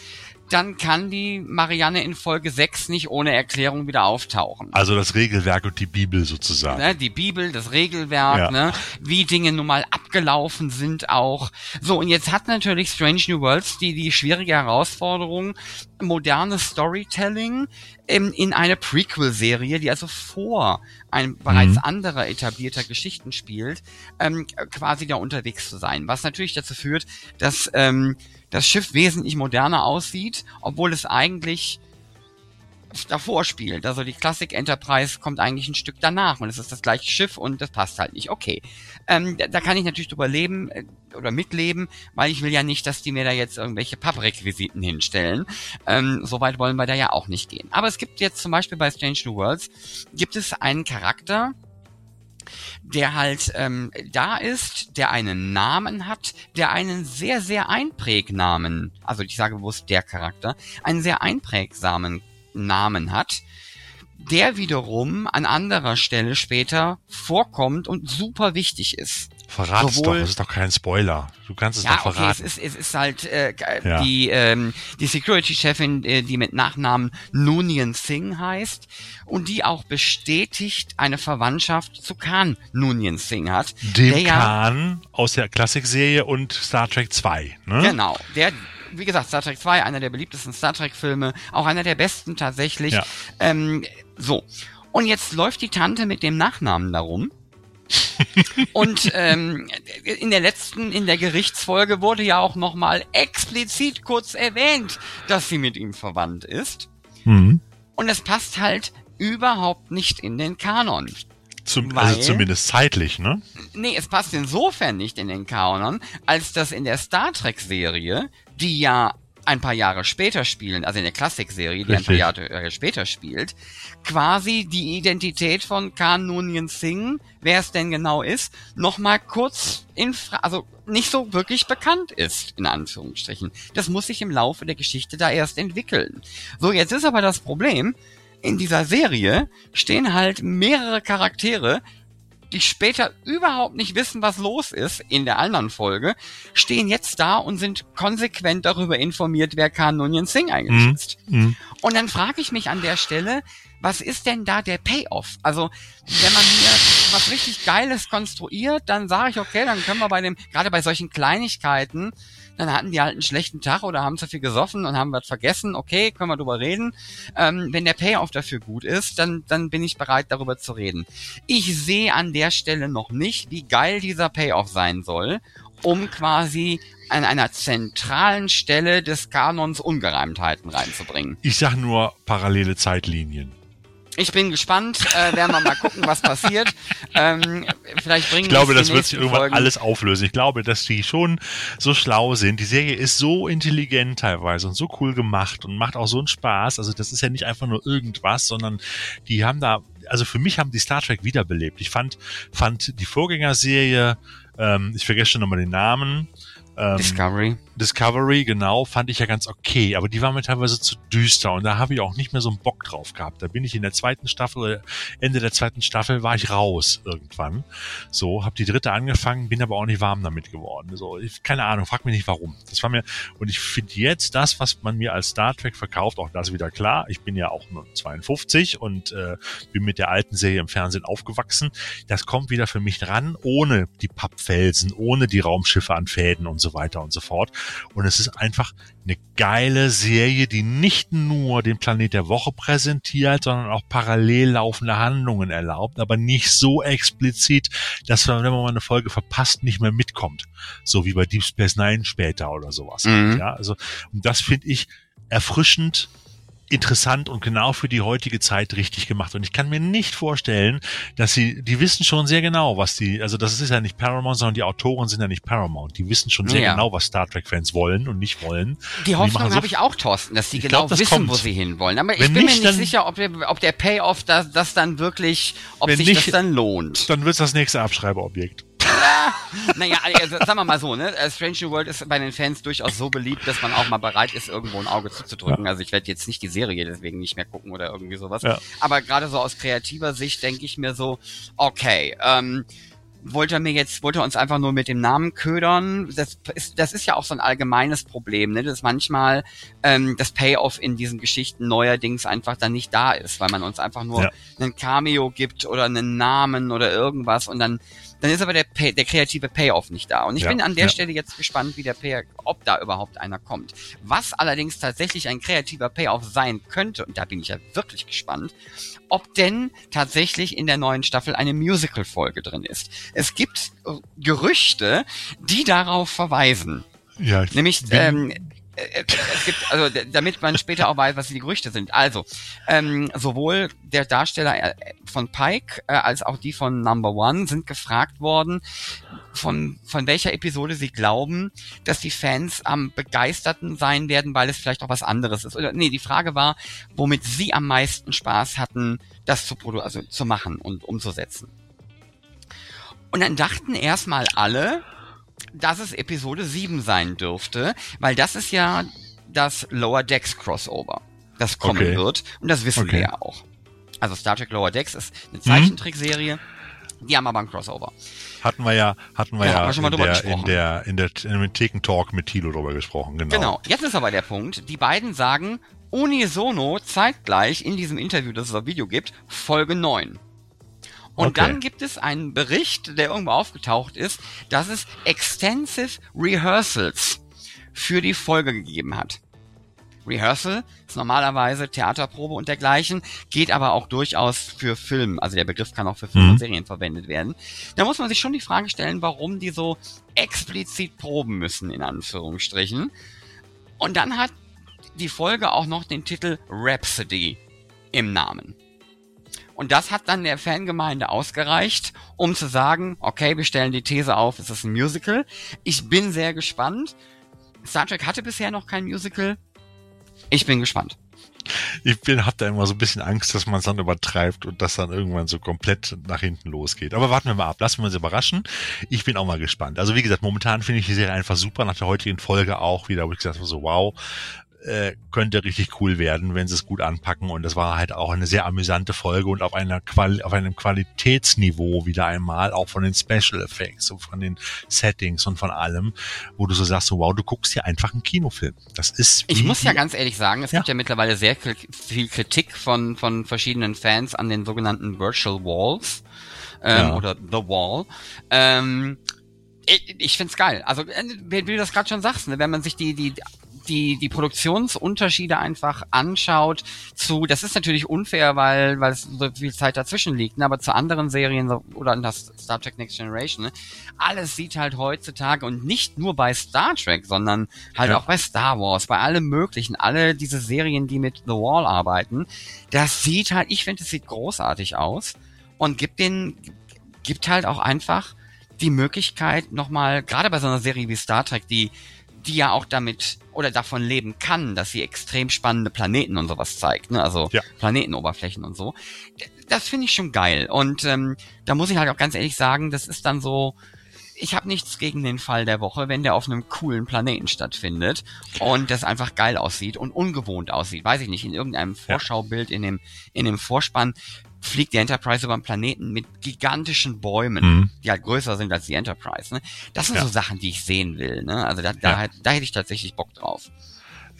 dann kann die Marianne in Folge 6 nicht ohne Erklärung wieder auftauchen. Also das Regelwerk und die Bibel sozusagen. Ne, die Bibel, das Regelwerk, Ja. ne, wie Dinge nun mal abgelaufen sind auch. So, und jetzt hat natürlich Strange New Worlds die, die schwierige Herausforderung, modernes Storytelling ähm, in eine Prequel-Serie, die also vor einem bereits Mhm. anderer etablierter Geschichten spielt, ähm, quasi da unterwegs zu sein. Was natürlich dazu führt, dass ähm, das Schiff wesentlich moderner aussieht, obwohl es eigentlich davor spielt. Also die Classic Enterprise kommt eigentlich ein Stück danach und es ist das gleiche Schiff und das passt halt nicht. Okay, ähm, da, da kann ich natürlich drüber leben äh, oder mitleben, weil ich will ja nicht, dass die mir da jetzt irgendwelche Papprequisiten hinstellen. Ähm, Soweit wollen wir da ja auch nicht gehen. Aber es gibt jetzt zum Beispiel bei Strange New Worlds gibt es einen Charakter, der halt ähm, da ist, der einen Namen hat, der einen sehr, sehr Einprägnamen, also ich sage bewusst der Charakter, einen sehr einprägsamen Namen hat, der wiederum an anderer Stelle später vorkommt und super wichtig ist. Verrat's Sowohl- doch, das ist doch kein Spoiler. Du kannst es Ja, doch okay, es verraten. ist, es ist halt äh, Ja. die, ähm, die Security-Chefin, äh, die mit Nachnamen Noonien Singh heißt und die auch bestätigt eine Verwandtschaft zu Khan Noonien Singh hat. Dem der ja, Khan aus der Klassikserie und Star Trek 2. Ne? Genau, der, wie gesagt, Star Trek 2, einer der beliebtesten Star Trek-Filme, auch einer der besten tatsächlich. Ja. Ähm, so. Und jetzt läuft die Tante mit dem Nachnamen darum. Und ähm, in der letzten, in der Gerichtsfolge wurde ja auch nochmal explizit kurz erwähnt, dass sie mit ihm verwandt ist. Mhm. Und es passt halt überhaupt nicht in den Kanon. Zum, Weil- also zumindest zeitlich, ne? Nee, es passt insofern nicht in den Kanon, als dass in der Star Trek-Serie, die ja ein paar Jahre später spielen, also in der Klassik-Serie, die ein paar. Jahre äh, später spielt, quasi die Identität von Khan Noonien Singh, wer es denn genau ist, nochmal kurz in, Fra also nicht so wirklich bekannt ist, in Anführungsstrichen. Das muss sich im Laufe der Geschichte da erst entwickeln. So, jetzt ist aber das Problem, in dieser Serie stehen halt mehrere Charaktere, die später überhaupt nicht wissen, was los ist in der anderen Folge, stehen jetzt da und sind konsequent darüber informiert, wer Khan Noonien Singh eigentlich Mhm. ist. Mhm. Und dann frage ich mich an der Stelle, was ist denn da der Payoff? Also, wenn man hier was richtig Geiles konstruiert, dann sage ich, okay, dann können wir bei dem, gerade bei solchen Kleinigkeiten, dann hatten die halt einen schlechten Tag oder haben zu viel gesoffen und haben was vergessen, okay, können wir drüber reden. Ähm, wenn der Payoff dafür gut ist, dann, dann bin ich bereit, darüber zu reden. Ich sehe an der Stelle noch nicht, wie geil dieser Payoff sein soll, um quasi an einer zentralen Stelle des Kanons Ungereimtheiten reinzubringen. Ich sag nur parallele Zeitlinien. Ich bin gespannt, äh, werden wir mal gucken, was passiert. Ähm, vielleicht bringen Ich glaube, das wird sich irgendwann Folgen- alles auflösen. Ich glaube, dass die schon so schlau sind. Die Serie ist so intelligent teilweise und so cool gemacht und macht auch so einen Spaß. Also das ist ja nicht einfach nur irgendwas, sondern die haben da, also für mich haben die Star Trek wiederbelebt. Ich fand, fand die Vorgängerserie, ähm, ich vergesse schon nochmal den Namen, Ähm, Discovery. Discovery, genau, fand ich ja ganz okay, aber die war mir teilweise zu düster und da habe ich auch nicht mehr so einen Bock drauf gehabt. Da bin ich in der zweiten Staffel, Ende der zweiten Staffel war ich raus irgendwann. So, habe die dritte angefangen, bin aber auch nicht warm damit geworden. So, ich, keine Ahnung, frag mich nicht warum. Das war mir und ich finde jetzt das, was man mir als Star Trek verkauft, auch das wieder klar. Ich bin ja auch nur 52 und äh, bin mit der alten Serie im Fernsehen aufgewachsen. Das kommt wieder für mich ran, ohne die Pappfelsen, ohne die Raumschiffe an Fäden und so weiter und so fort. Und es ist einfach eine geile Serie, die nicht nur den Planet der Woche präsentiert, sondern auch parallel laufende Handlungen erlaubt, aber nicht so explizit, dass man, wenn man mal eine Folge verpasst, nicht mehr mitkommt. So wie bei Deep Space Nine später oder sowas. Mhm. Ja, also, und das finde ich erfrischend interessant und genau für die heutige Zeit richtig gemacht. Und ich kann mir nicht vorstellen, dass sie, die wissen schon sehr genau, was die, also das ist ja nicht Paramount, sondern die Autoren sind ja nicht Paramount. Die wissen schon sehr Ja. genau, was Star Trek-Fans wollen und nicht wollen. Die Hoffnung so- habe ich auch, Thorsten, dass die genau glaub, das wissen, kommt. wo sie hinwollen. Aber ich Wenn bin nicht, mir nicht sicher, ob der, ob der Payoff das, das dann wirklich, ob Wenn sich nicht- das dann lohnt. Dann wird's das nächste Abschreibeobjekt. (laughs) Naja, also, sagen wir mal so, ne? äh, Strange New World ist bei den Fans durchaus so beliebt, dass man auch mal bereit ist, irgendwo ein Auge zuzudrücken. Also ich werde jetzt nicht die Serie deswegen nicht mehr gucken oder irgendwie sowas. Ja. Aber gerade so aus kreativer Sicht denke ich mir so, okay, ähm, wollte er mir jetzt, wollte er uns einfach nur mit dem Namen ködern? Das ist, das ist ja auch so ein allgemeines Problem, ne? dass manchmal ähm, das Payoff in diesen Geschichten neuerdings einfach dann nicht da ist, weil man uns einfach nur Ja. einen Cameo gibt oder einen Namen oder irgendwas und dann dann ist aber der, Pay, der kreative Payoff nicht da. Und ich Ja, bin an der ja. Stelle jetzt gespannt, wie der Pay, ob da überhaupt einer kommt. Was allerdings tatsächlich ein kreativer Payoff sein könnte, und da bin ich ja wirklich gespannt, ob denn tatsächlich in der neuen Staffel eine Musical-Folge drin ist. Es gibt äh, Gerüchte, die darauf verweisen. Ja, ich Nämlich, bin- ähm, äh, es gibt, also damit man später auch weiß, was die Gerüchte sind. Also, ähm, sowohl der Darsteller äh, von Pike äh, als auch die von Number One sind gefragt worden, von, von welcher Episode sie glauben, dass die Fans am begeisterten sein werden, weil es vielleicht auch was anderes ist. Oder nee, die Frage war, womit sie am meisten Spaß hatten, das zu produ also zu machen und umzusetzen. Und dann dachten erstmal alle, dass es Episode 7 sein dürfte, weil das ist ja das Lower Decks Crossover, das kommen Okay. wird. Und das wissen Okay. wir ja auch. Also Star Trek Lower Decks ist eine Zeichentrickserie, die haben aber ein Crossover. hatten wir ja, hatten wir Ja, ja, haben wir schon mal in, der, gesprochen. in der, in der, in dem Theken-Talk mit Thilo drüber gesprochen, genau. Genau. Jetzt ist aber der Punkt, die beiden sagen unisono zeitgleich in diesem Interview, das es auf Video gibt, Folge 9. Und Okay. dann gibt es einen Bericht, der irgendwo aufgetaucht ist, dass es extensive Rehearsals für die Folge gegeben hat. Rehearsal ist normalerweise Theaterprobe und dergleichen, geht aber auch durchaus für Film. Also der Begriff kann auch für Film Mhm. und Serien verwendet werden. Da muss man sich schon die Frage stellen, warum die so explizit proben müssen, in Anführungsstrichen. Und dann hat die Folge auch noch den Titel Rhapsody im Namen. Und das hat dann der Fangemeinde ausgereicht, um zu sagen, okay, wir stellen die These auf, es ist ein Musical. Ich bin sehr gespannt. Star Trek hatte bisher noch kein Musical. Ich bin gespannt. Ich bin, hab da immer so ein bisschen Angst, dass man es dann übertreibt und das dann irgendwann so komplett nach hinten losgeht. Aber warten wir mal ab, lassen wir uns überraschen. Ich bin auch mal gespannt. Also wie gesagt, momentan finde ich die Serie einfach super, nach der heutigen Folge auch wieder, wo ich gesagt habe, so wow, äh, könnte richtig cool werden, wenn sie es gut anpacken. Und das war halt auch eine sehr amüsante Folge und auf einer Quali auf einem Qualitätsniveau wieder einmal, auch von den Special Effects und von den Settings und von allem, wo du so sagst, so wow, du guckst hier einfach einen Kinofilm. Das ist Ich muss ja ganz ehrlich sagen, es Ja. gibt ja mittlerweile sehr viel Kritik von, von verschiedenen Fans an den sogenannten Virtual Walls ähm, Ja. oder The Wall. Ähm, ich ich find's geil. Also, wie wie du das gerade schon sagst, ne, wenn man sich die, die, die, die Produktionsunterschiede einfach anschaut zu, das ist natürlich unfair, weil, weil es so viel Zeit dazwischen liegt, ne, aber zu anderen Serien oder an das Star Trek Next Generation, ne, alles sieht halt heutzutage und nicht nur bei Star Trek, sondern halt Ja. auch bei Star Wars, bei allem möglichen, alle diese Serien, die mit The Wall arbeiten, das sieht halt, ich finde, es sieht großartig aus und gibt den, gibt halt auch einfach die Möglichkeit nochmal, gerade bei so einer Serie wie Star Trek, die, die ja auch damit oder davon leben kann, dass sie extrem spannende Planeten und sowas zeigt, ne? also Ja. Planetenoberflächen und so. Das finde ich schon geil. Und ähm, da muss ich halt auch ganz ehrlich sagen, das ist dann so, ich habe nichts gegen den Fall der Woche, wenn der auf einem coolen Planeten stattfindet und das einfach geil aussieht und ungewohnt aussieht. Weiß ich nicht, in irgendeinem Vorschaubild, in dem, in dem Vorspann fliegt die Enterprise über einen Planeten mit gigantischen Bäumen, mhm. die halt größer sind als die Enterprise. Ne? Das sind ja. so Sachen, die ich sehen will. Ne? Also da, da, ja. da hätte ich tatsächlich Bock drauf.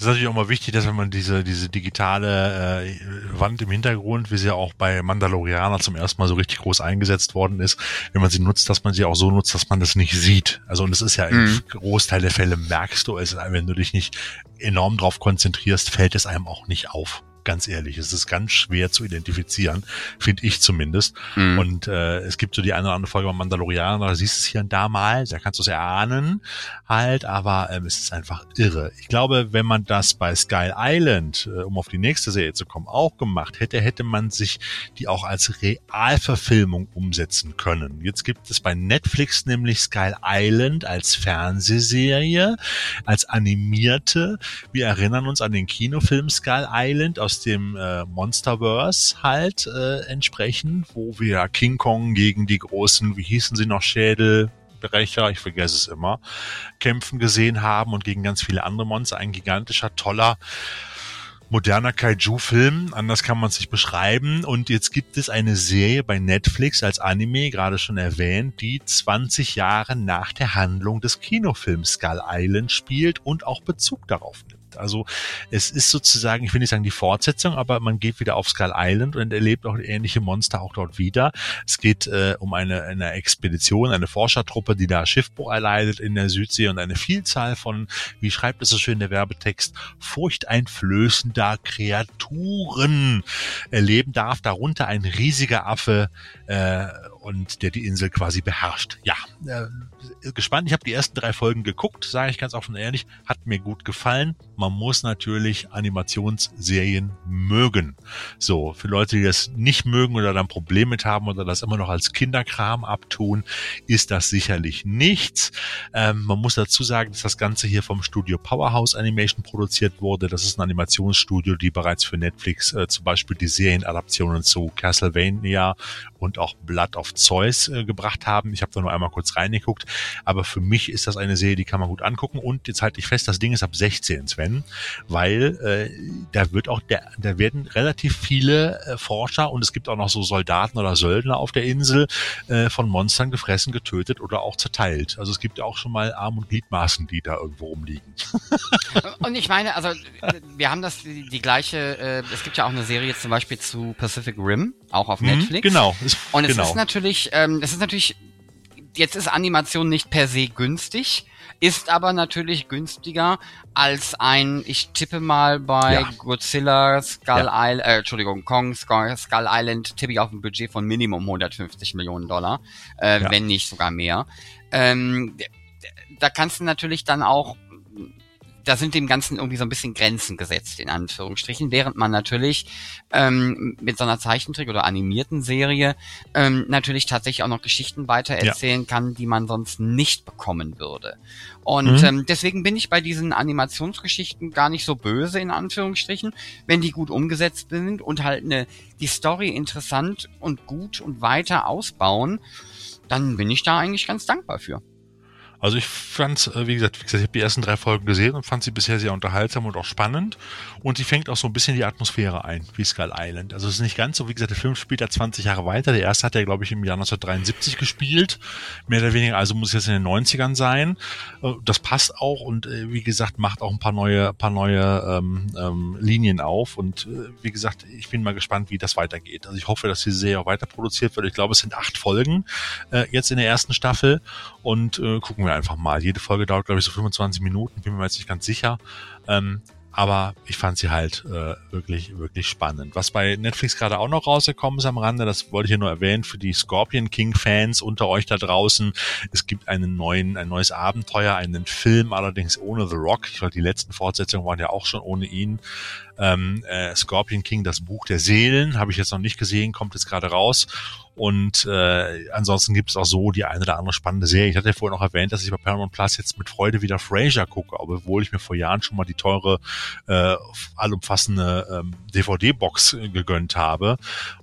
Es ist natürlich auch mal wichtig, dass wenn man diese, diese digitale äh, Wand im Hintergrund, wie sie ja auch bei Mandalorianer zum ersten Mal so richtig groß eingesetzt worden ist, wenn man sie nutzt, dass man sie auch so nutzt, dass man das nicht sieht. Also und es ist ja mhm. im Großteil der Fälle merkst du es, wenn du dich nicht enorm drauf konzentrierst, fällt es einem auch nicht auf ganz ehrlich. Es ist ganz schwer zu identifizieren, finde ich zumindest. Mhm. Und äh, es gibt so die eine oder andere Folge bei Mandalorianer, da siehst du es hier und da mal, da kannst du es erahnen halt, aber ähm, es ist einfach irre. Ich glaube, wenn man das bei Sky Island, äh, um auf die nächste Serie zu kommen, auch gemacht hätte, hätte man sich die auch als Realverfilmung umsetzen können. Jetzt gibt es bei Netflix nämlich Sky Island als Fernsehserie, als animierte. Wir erinnern uns an den Kinofilm Sky Island aus dem äh, Monsterverse halt äh, entsprechen, wo wir King Kong gegen die großen, wie hießen sie noch, Schädelbrecher, ich vergesse es immer, kämpfen gesehen haben und gegen ganz viele andere Monster. Ein gigantischer, toller moderner Kaiju-Film, anders kann man es nicht beschreiben. Und jetzt gibt es eine Serie bei Netflix als Anime, gerade schon erwähnt, die 20 Jahre nach der Handlung des Kinofilms Skull Island spielt und auch Bezug darauf nimmt. Also es ist sozusagen, ich will nicht sagen die Fortsetzung, aber man geht wieder auf Skull Island und erlebt auch ähnliche Monster auch dort wieder. Es geht äh, um eine, eine Expedition, eine Forschertruppe, die da Schiffbruch erleidet in der Südsee und eine Vielzahl von, wie schreibt es so schön der Werbetext, furchteinflößender Kreaturen erleben darf. Darunter ein riesiger Affe äh, und der die Insel quasi beherrscht. Ja, äh, gespannt. Ich habe die ersten drei Folgen geguckt, sage ich ganz offen und ehrlich, hat mir gut gefallen. Man muss natürlich Animationsserien mögen. So, für Leute, die das nicht mögen oder dann Probleme mit haben oder das immer noch als Kinderkram abtun, ist das sicherlich nichts. Ähm, man muss dazu sagen, dass das Ganze hier vom Studio Powerhouse Animation produziert wurde. Das ist ein Animationsstudio, die bereits für Netflix äh, zum Beispiel die Serienadaptionen zu Castlevania und auch Blood of Zeus äh, gebracht haben. Ich habe da nur einmal kurz reingeguckt, aber für mich ist das eine Serie, die kann man gut angucken und jetzt halte ich fest, das Ding ist ab 16, Sven, weil äh, da wird auch der, da werden relativ viele äh, Forscher und es gibt auch noch so Soldaten oder Söldner auf der Insel äh, von Monstern gefressen, getötet oder auch zerteilt. Also es gibt auch schon mal Arm- und Gliedmaßen, die da irgendwo rumliegen. (laughs) und ich meine, also wir haben das die, die gleiche, äh, es gibt ja auch eine Serie zum Beispiel zu Pacific Rim, auch auf mhm, Netflix. Genau, und es genau. ist natürlich, ähm, es ist natürlich, jetzt ist Animation nicht per se günstig, ist aber natürlich günstiger als ein, ich tippe mal bei ja. Godzilla, Skull ja. Island, äh, Entschuldigung, Kong, Skull, Skull Island tippe ich auf ein Budget von Minimum 150 Millionen Dollar, äh, ja. wenn nicht sogar mehr. Ähm, da kannst du natürlich dann auch da sind dem Ganzen irgendwie so ein bisschen Grenzen gesetzt, in Anführungsstrichen, während man natürlich ähm, mit so einer Zeichentrick- oder animierten Serie ähm, natürlich tatsächlich auch noch Geschichten weitererzählen ja. kann, die man sonst nicht bekommen würde. Und mhm. ähm, deswegen bin ich bei diesen Animationsgeschichten gar nicht so böse, in Anführungsstrichen, wenn die gut umgesetzt sind und halt eine, die Story interessant und gut und weiter ausbauen, dann bin ich da eigentlich ganz dankbar für. Also ich fand, äh, wie gesagt, wie gesagt, ich habe die ersten drei Folgen gesehen und fand sie bisher sehr unterhaltsam und auch spannend. Und sie fängt auch so ein bisschen die Atmosphäre ein, wie Skull Island. Also es ist nicht ganz so, wie gesagt, der Film spielt da 20 Jahre weiter. Der erste hat ja, glaube ich, im Jahr 1973 gespielt. Mehr oder weniger, also muss es jetzt in den 90ern sein. Äh, das passt auch und äh, wie gesagt, macht auch ein paar neue, paar neue ähm, ähm, Linien auf. Und wie gesagt, ich bin mal gespannt, wie das weitergeht. Also ich hoffe, dass die Serie auch weiter produziert wird. Ich glaube, es sind acht Folgen äh, jetzt in der ersten Staffel und äh, gucken wir einfach mal. Jede Folge dauert, glaube ich, so 25 Minuten, bin mir jetzt nicht ganz sicher. Ähm, aber ich fand sie halt äh, wirklich, wirklich spannend. Was bei Netflix gerade auch noch rausgekommen ist am Rande, das wollte ich hier nur erwähnen, für die Scorpion King Fans unter euch da draußen. Es gibt einen neuen, ein neues Abenteuer, einen Film, allerdings ohne The Rock. Ich glaube, die letzten Fortsetzungen waren ja auch schon ohne ihn. Ähm, äh, Scorpion King, das Buch der Seelen, habe ich jetzt noch nicht gesehen, kommt jetzt gerade raus. Und äh, ansonsten gibt es auch so die eine oder andere spannende Serie. Ich hatte ja vorhin auch erwähnt, dass ich bei Paramount Plus jetzt mit Freude wieder Frasier gucke, obwohl ich mir vor Jahren schon mal die teure, äh, allumfassende ähm, DVD-Box äh, gegönnt habe.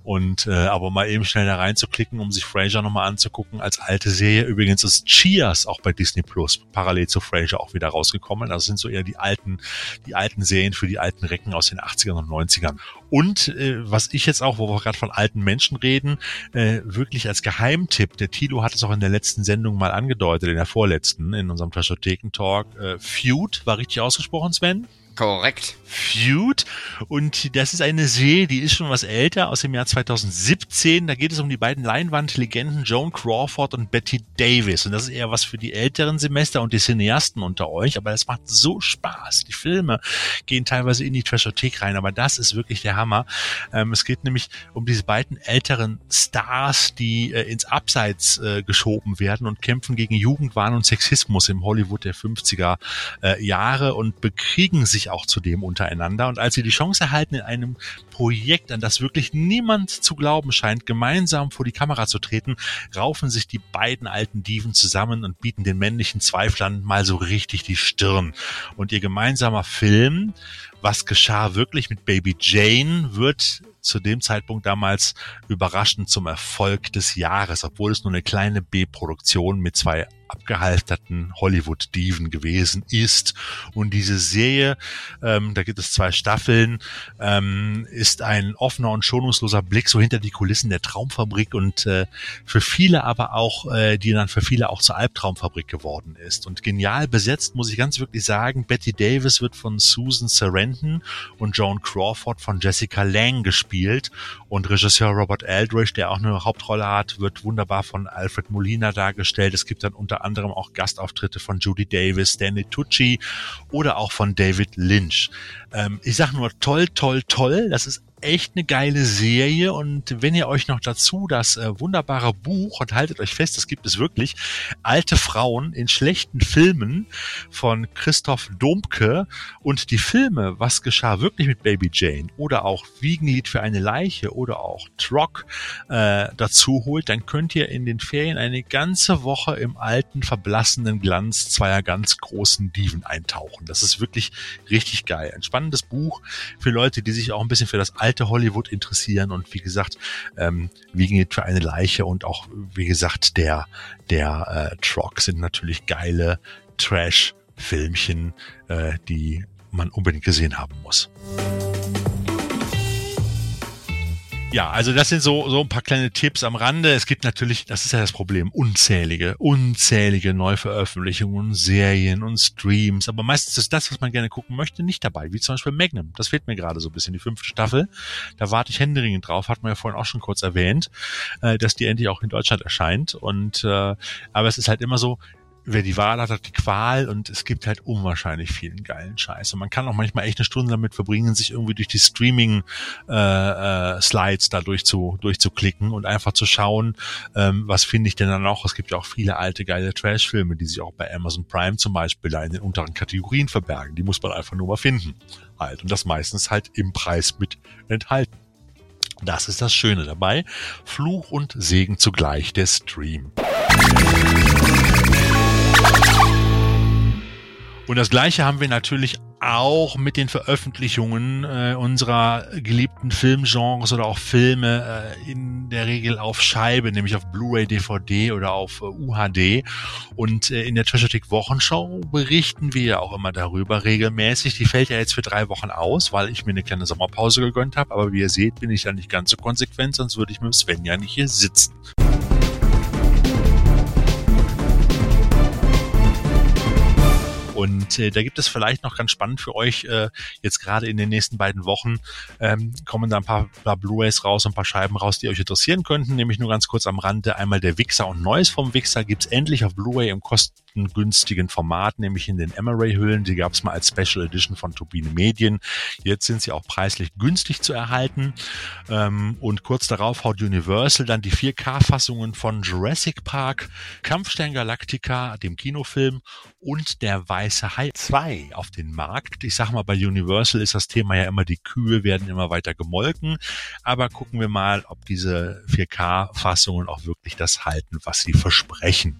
Und äh, aber mal eben schnell da reinzuklicken, um sich Frasier nochmal anzugucken als alte Serie. Übrigens ist Cheers auch bei Disney Plus parallel zu Frasier auch wieder rausgekommen. Also sind so eher die alten, die alten Serien für die alten Recken aus den 80ern und 90ern. Und äh, was ich jetzt auch, wo wir gerade von alten Menschen reden, äh, wirklich als Geheimtipp, der Tilo hat es auch in der letzten Sendung mal angedeutet, in der vorletzten, in unserem Trashotheken-Talk, äh, Feud, war richtig ausgesprochen, Sven? Korrekt. Feud. Und das ist eine Serie, die ist schon was älter, aus dem Jahr 2017. Da geht es um die beiden Leinwandlegenden Joan Crawford und Betty Davis. Und das ist eher was für die älteren Semester und die Cineasten unter euch. Aber das macht so Spaß. Die Filme gehen teilweise in die Trashothek rein, aber das ist wirklich der Hammer. Ähm, es geht nämlich um diese beiden älteren Stars, die äh, ins Abseits äh, geschoben werden und kämpfen gegen Jugendwahn und Sexismus im Hollywood der 50er äh, Jahre und bekriegen sich auch zudem untereinander. Und als sie die Chance erhalten, in einem Projekt, an das wirklich niemand zu glauben scheint, gemeinsam vor die Kamera zu treten, raufen sich die beiden alten Diven zusammen und bieten den männlichen Zweiflern mal so richtig die Stirn. Und ihr gemeinsamer Film, was geschah wirklich mit Baby Jane, wird zu dem Zeitpunkt damals überraschend zum Erfolg des Jahres, obwohl es nur eine kleine B-Produktion mit zwei abgehalfterten Hollywood-Diven gewesen ist. Und diese Serie, ähm, da gibt es zwei Staffeln, ähm, ist ein offener und schonungsloser Blick so hinter die Kulissen der Traumfabrik und äh, für viele aber auch, äh, die dann für viele auch zur Albtraumfabrik geworden ist. Und genial besetzt, muss ich ganz wirklich sagen, Betty Davis wird von Susan Sarandon und Joan Crawford von Jessica Lang gespielt und Regisseur Robert Aldrich, der auch eine Hauptrolle hat, wird wunderbar von Alfred Molina dargestellt. Es gibt dann unter anderem auch Gastauftritte von Judy Davis, Stanley Tucci oder auch von David Lynch. Ähm, ich sage nur toll, toll, toll. Das ist echt eine geile Serie und wenn ihr euch noch dazu das äh, wunderbare Buch und haltet euch fest, das gibt es wirklich, Alte Frauen in schlechten Filmen von Christoph Domke und die Filme, was geschah wirklich mit Baby Jane oder auch Wiegenlied für eine Leiche oder auch Trock äh, dazu holt, dann könnt ihr in den Ferien eine ganze Woche im alten verblassenen Glanz zweier ganz großen Diven eintauchen. Das ist wirklich richtig geil. Ein spannendes Buch für Leute, die sich auch ein bisschen für das alte Hollywood interessieren und wie gesagt, ähm, Wiegen für eine Leiche und auch, wie gesagt, der, der äh, Trock sind natürlich geile Trash-Filmchen, äh, die man unbedingt gesehen haben muss. Ja, also das sind so, so ein paar kleine Tipps am Rande. Es gibt natürlich, das ist ja das Problem, unzählige, unzählige Neuveröffentlichungen, Serien und Streams. Aber meistens ist das, was man gerne gucken möchte, nicht dabei. Wie zum Beispiel Magnum. Das fehlt mir gerade so ein bisschen, die fünfte Staffel. Da warte ich händeringend drauf, hat man ja vorhin auch schon kurz erwähnt, äh, dass die endlich auch in Deutschland erscheint. Und äh, aber es ist halt immer so, wer die Wahl hat, hat die Qual und es gibt halt unwahrscheinlich vielen geilen Scheiß. Und man kann auch manchmal echt eine Stunde damit verbringen, sich irgendwie durch die Streaming-Slides äh, äh, da durchzu, durchzuklicken und einfach zu schauen, ähm, was finde ich denn dann auch. Es gibt ja auch viele alte geile Trash-Filme, die sich auch bei Amazon Prime zum Beispiel da in den unteren Kategorien verbergen. Die muss man einfach nur mal finden. Halt. Und das meistens halt im Preis mit enthalten. Das ist das Schöne dabei. Fluch und Segen zugleich, der Stream. Und das Gleiche haben wir natürlich auch mit den Veröffentlichungen äh, unserer geliebten Filmgenres oder auch Filme äh, in der Regel auf Scheibe, nämlich auf Blu-ray, DVD oder auf äh, UHD. Und äh, in der Trashotik Wochenschau berichten wir ja auch immer darüber regelmäßig. Die fällt ja jetzt für drei Wochen aus, weil ich mir eine kleine Sommerpause gegönnt habe. Aber wie ihr seht, bin ich ja nicht ganz so konsequent, sonst würde ich mit Sven ja nicht hier sitzen. Und äh, da gibt es vielleicht noch ganz spannend für euch, äh, jetzt gerade in den nächsten beiden Wochen ähm, kommen da ein paar, paar Blu-rays raus, ein paar Scheiben raus, die euch interessieren könnten. Nämlich nur ganz kurz am Rande einmal der Wixer und Neues vom Wixer gibt's endlich auf Blu-ray im Kosten alten, günstigen Format, nämlich in den Emery-Hüllen. Die gab es mal als Special Edition von Turbine Medien. Jetzt sind sie auch preislich günstig zu erhalten. Ähm, und kurz darauf haut Universal dann die 4K-Fassungen von Jurassic Park, Kampfstern Galactica, dem Kinofilm und der Weiße Hai 2 auf den Markt. Ich sag mal, bei Universal ist das Thema ja immer, die Kühe werden immer weiter gemolken. Aber gucken wir mal, ob diese 4K-Fassungen auch wirklich das halten, was sie versprechen.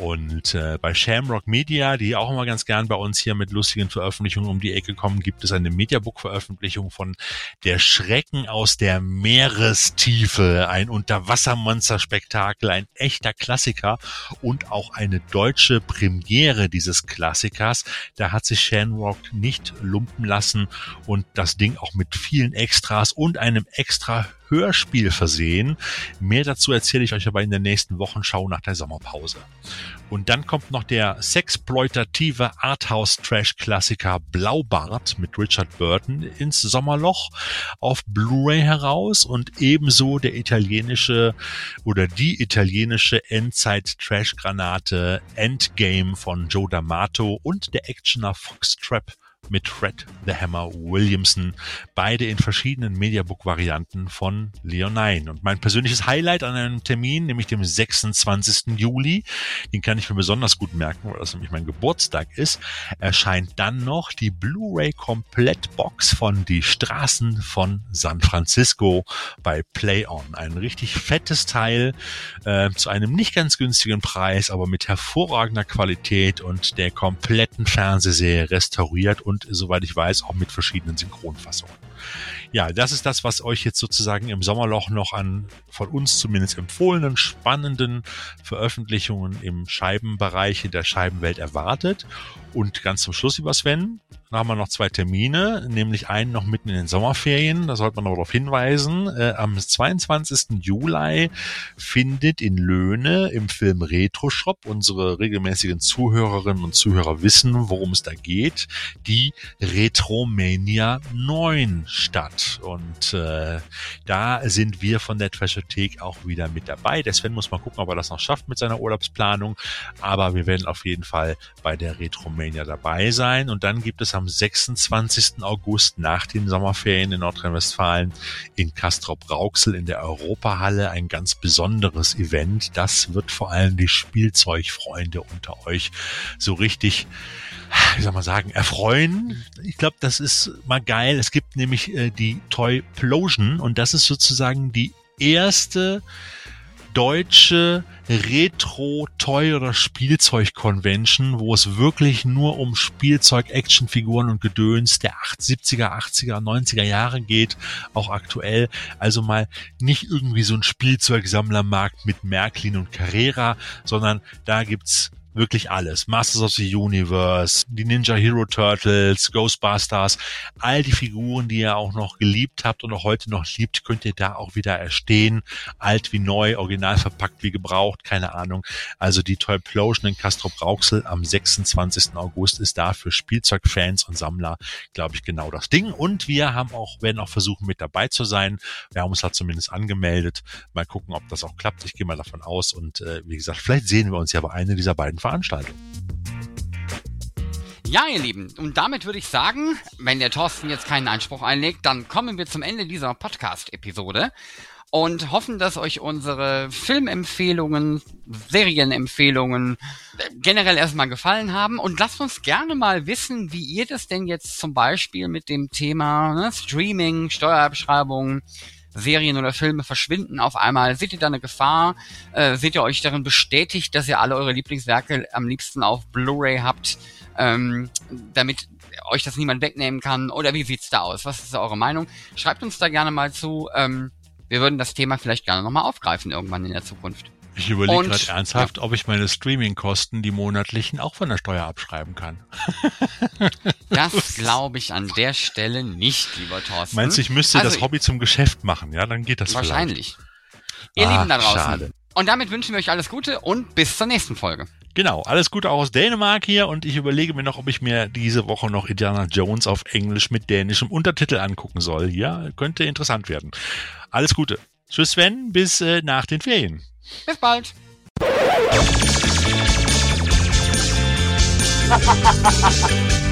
Und äh, bei Shamrock Media, die auch immer ganz gern bei uns hier mit lustigen Veröffentlichungen um die Ecke kommen, gibt es eine Mediabook-Veröffentlichung von Der Schrecken aus der Meerestiefe, ein Unterwassermonster-Spektakel, ein echter Klassiker und auch eine deutsche Premiere dieses Klassikers. Da hat sich Shamrock nicht lumpen lassen und das Ding auch mit vielen Extras und einem extra Hörspiel versehen. Mehr dazu erzähle ich euch aber in der nächsten Wochenschau nach der Sommerpause. Und dann kommt noch der sexploitative Arthouse-Trash-Klassiker Blaubart mit Richard Burton ins Sommerloch auf Blu-ray heraus und ebenso der italienische oder die italienische Endzeit-Trash-Granate Endgame von Joe D'Amato und der Actioner Foxtrap mit Fred the Hammer Williamson, beide in verschiedenen Mediabook-Varianten von Leonine. Und mein persönliches Highlight an einem Termin, nämlich dem 26. Juli, den kann ich mir besonders gut merken, weil das nämlich mein Geburtstag ist, erscheint dann noch die Blu-ray Komplettbox von Die Straßen von San Francisco bei Play On. Ein richtig fettes Teil äh, zu einem nicht ganz günstigen Preis, aber mit hervorragender Qualität und der kompletten Fernsehserie restauriert und soweit ich weiß, auch mit verschiedenen Synchronfassungen. Ja, das ist das, was euch jetzt sozusagen im Sommerloch noch an von uns zumindest empfohlenen, spannenden Veröffentlichungen im Scheibenbereich in der Scheibenwelt erwartet. Und ganz zum Schluss, lieber Sven, dann haben wir noch zwei Termine, nämlich einen noch mitten in den Sommerferien, da sollte man noch darauf hinweisen. Äh, am 22. Juli findet in Löhne im Film Retro Shop, unsere regelmäßigen Zuhörerinnen und Zuhörer wissen, worum es da geht, die Retromania 9 statt. Und äh, da sind wir von der Trashothek auch wieder mit dabei. Der Sven muss mal gucken, ob er das noch schafft mit seiner Urlaubsplanung. Aber wir werden auf jeden Fall bei der Retromania dabei sein. Und dann gibt es am 26. August nach den Sommerferien in Nordrhein-Westfalen in Castrop-Rauxel in der Europahalle ein ganz besonderes Event. Das wird vor allem die Spielzeugfreunde unter euch so richtig wie soll man sagen, erfreuen. Ich glaube, das ist mal geil. Es gibt nämlich äh, die Toy Plosion und das ist sozusagen die erste deutsche Retro-Toy- oder Spielzeug-Convention, wo es wirklich nur um Spielzeug, Actionfiguren und Gedöns der 70er, 80er, 90er Jahre geht, auch aktuell. Also mal nicht irgendwie so ein Spielzeugsammlermarkt mit Märklin und Carrera, sondern da gibt's wirklich alles. Masters of the Universe, die Ninja Hero Turtles, Ghostbusters, all die Figuren, die ihr auch noch geliebt habt und auch heute noch liebt, könnt ihr da auch wieder erstehen. Alt wie neu, original verpackt wie gebraucht, keine Ahnung. Also die Toyplosion in Castro Brauxel am 26. August ist da für Spielzeugfans und Sammler, glaube ich, genau das Ding. Und wir haben auch, werden auch versuchen, mit dabei zu sein. Wir haben uns da zumindest angemeldet. Mal gucken, ob das auch klappt. Ich gehe mal davon aus. Und äh, wie gesagt, vielleicht sehen wir uns ja bei einer dieser beiden Veranstaltung. Ja, ihr Lieben, und damit würde ich sagen, wenn der Thorsten jetzt keinen Einspruch einlegt, dann kommen wir zum Ende dieser Podcast-Episode und hoffen, dass euch unsere Filmempfehlungen, Serienempfehlungen generell erstmal gefallen haben. Und lasst uns gerne mal wissen, wie ihr das denn jetzt zum Beispiel mit dem Thema ne, Streaming, Steuerbeschreibung, Serien oder Filme verschwinden auf einmal? Seht ihr da eine Gefahr? Äh, seht ihr euch darin bestätigt, dass ihr alle eure Lieblingswerke am liebsten auf Blu-ray habt, ähm, damit euch das niemand wegnehmen kann? Oder wie sieht's da aus? Was ist eure Meinung? Schreibt uns da gerne mal zu. Ähm, wir würden das Thema vielleicht gerne nochmal aufgreifen irgendwann in der Zukunft. Ich überlege gerade ernsthaft, ja. ob ich meine Streamingkosten, die monatlichen, auch von der Steuer abschreiben kann. (laughs) das glaube ich an der Stelle nicht, lieber Thorsten. Meinst du, ich müsste also das Hobby zum Geschäft machen? Ja, dann geht das wahrscheinlich. Vielleicht. Ihr Ach, Lieben da draußen. Schade. Und damit wünschen wir euch alles Gute und bis zur nächsten Folge. Genau, alles Gute auch aus Dänemark hier und ich überlege mir noch, ob ich mir diese Woche noch Indiana Jones auf Englisch mit dänischem Untertitel angucken soll. Ja, könnte interessant werden. Alles Gute. Tschüss Sven, bis äh, nach den Ferien. Bis bald. (laughs)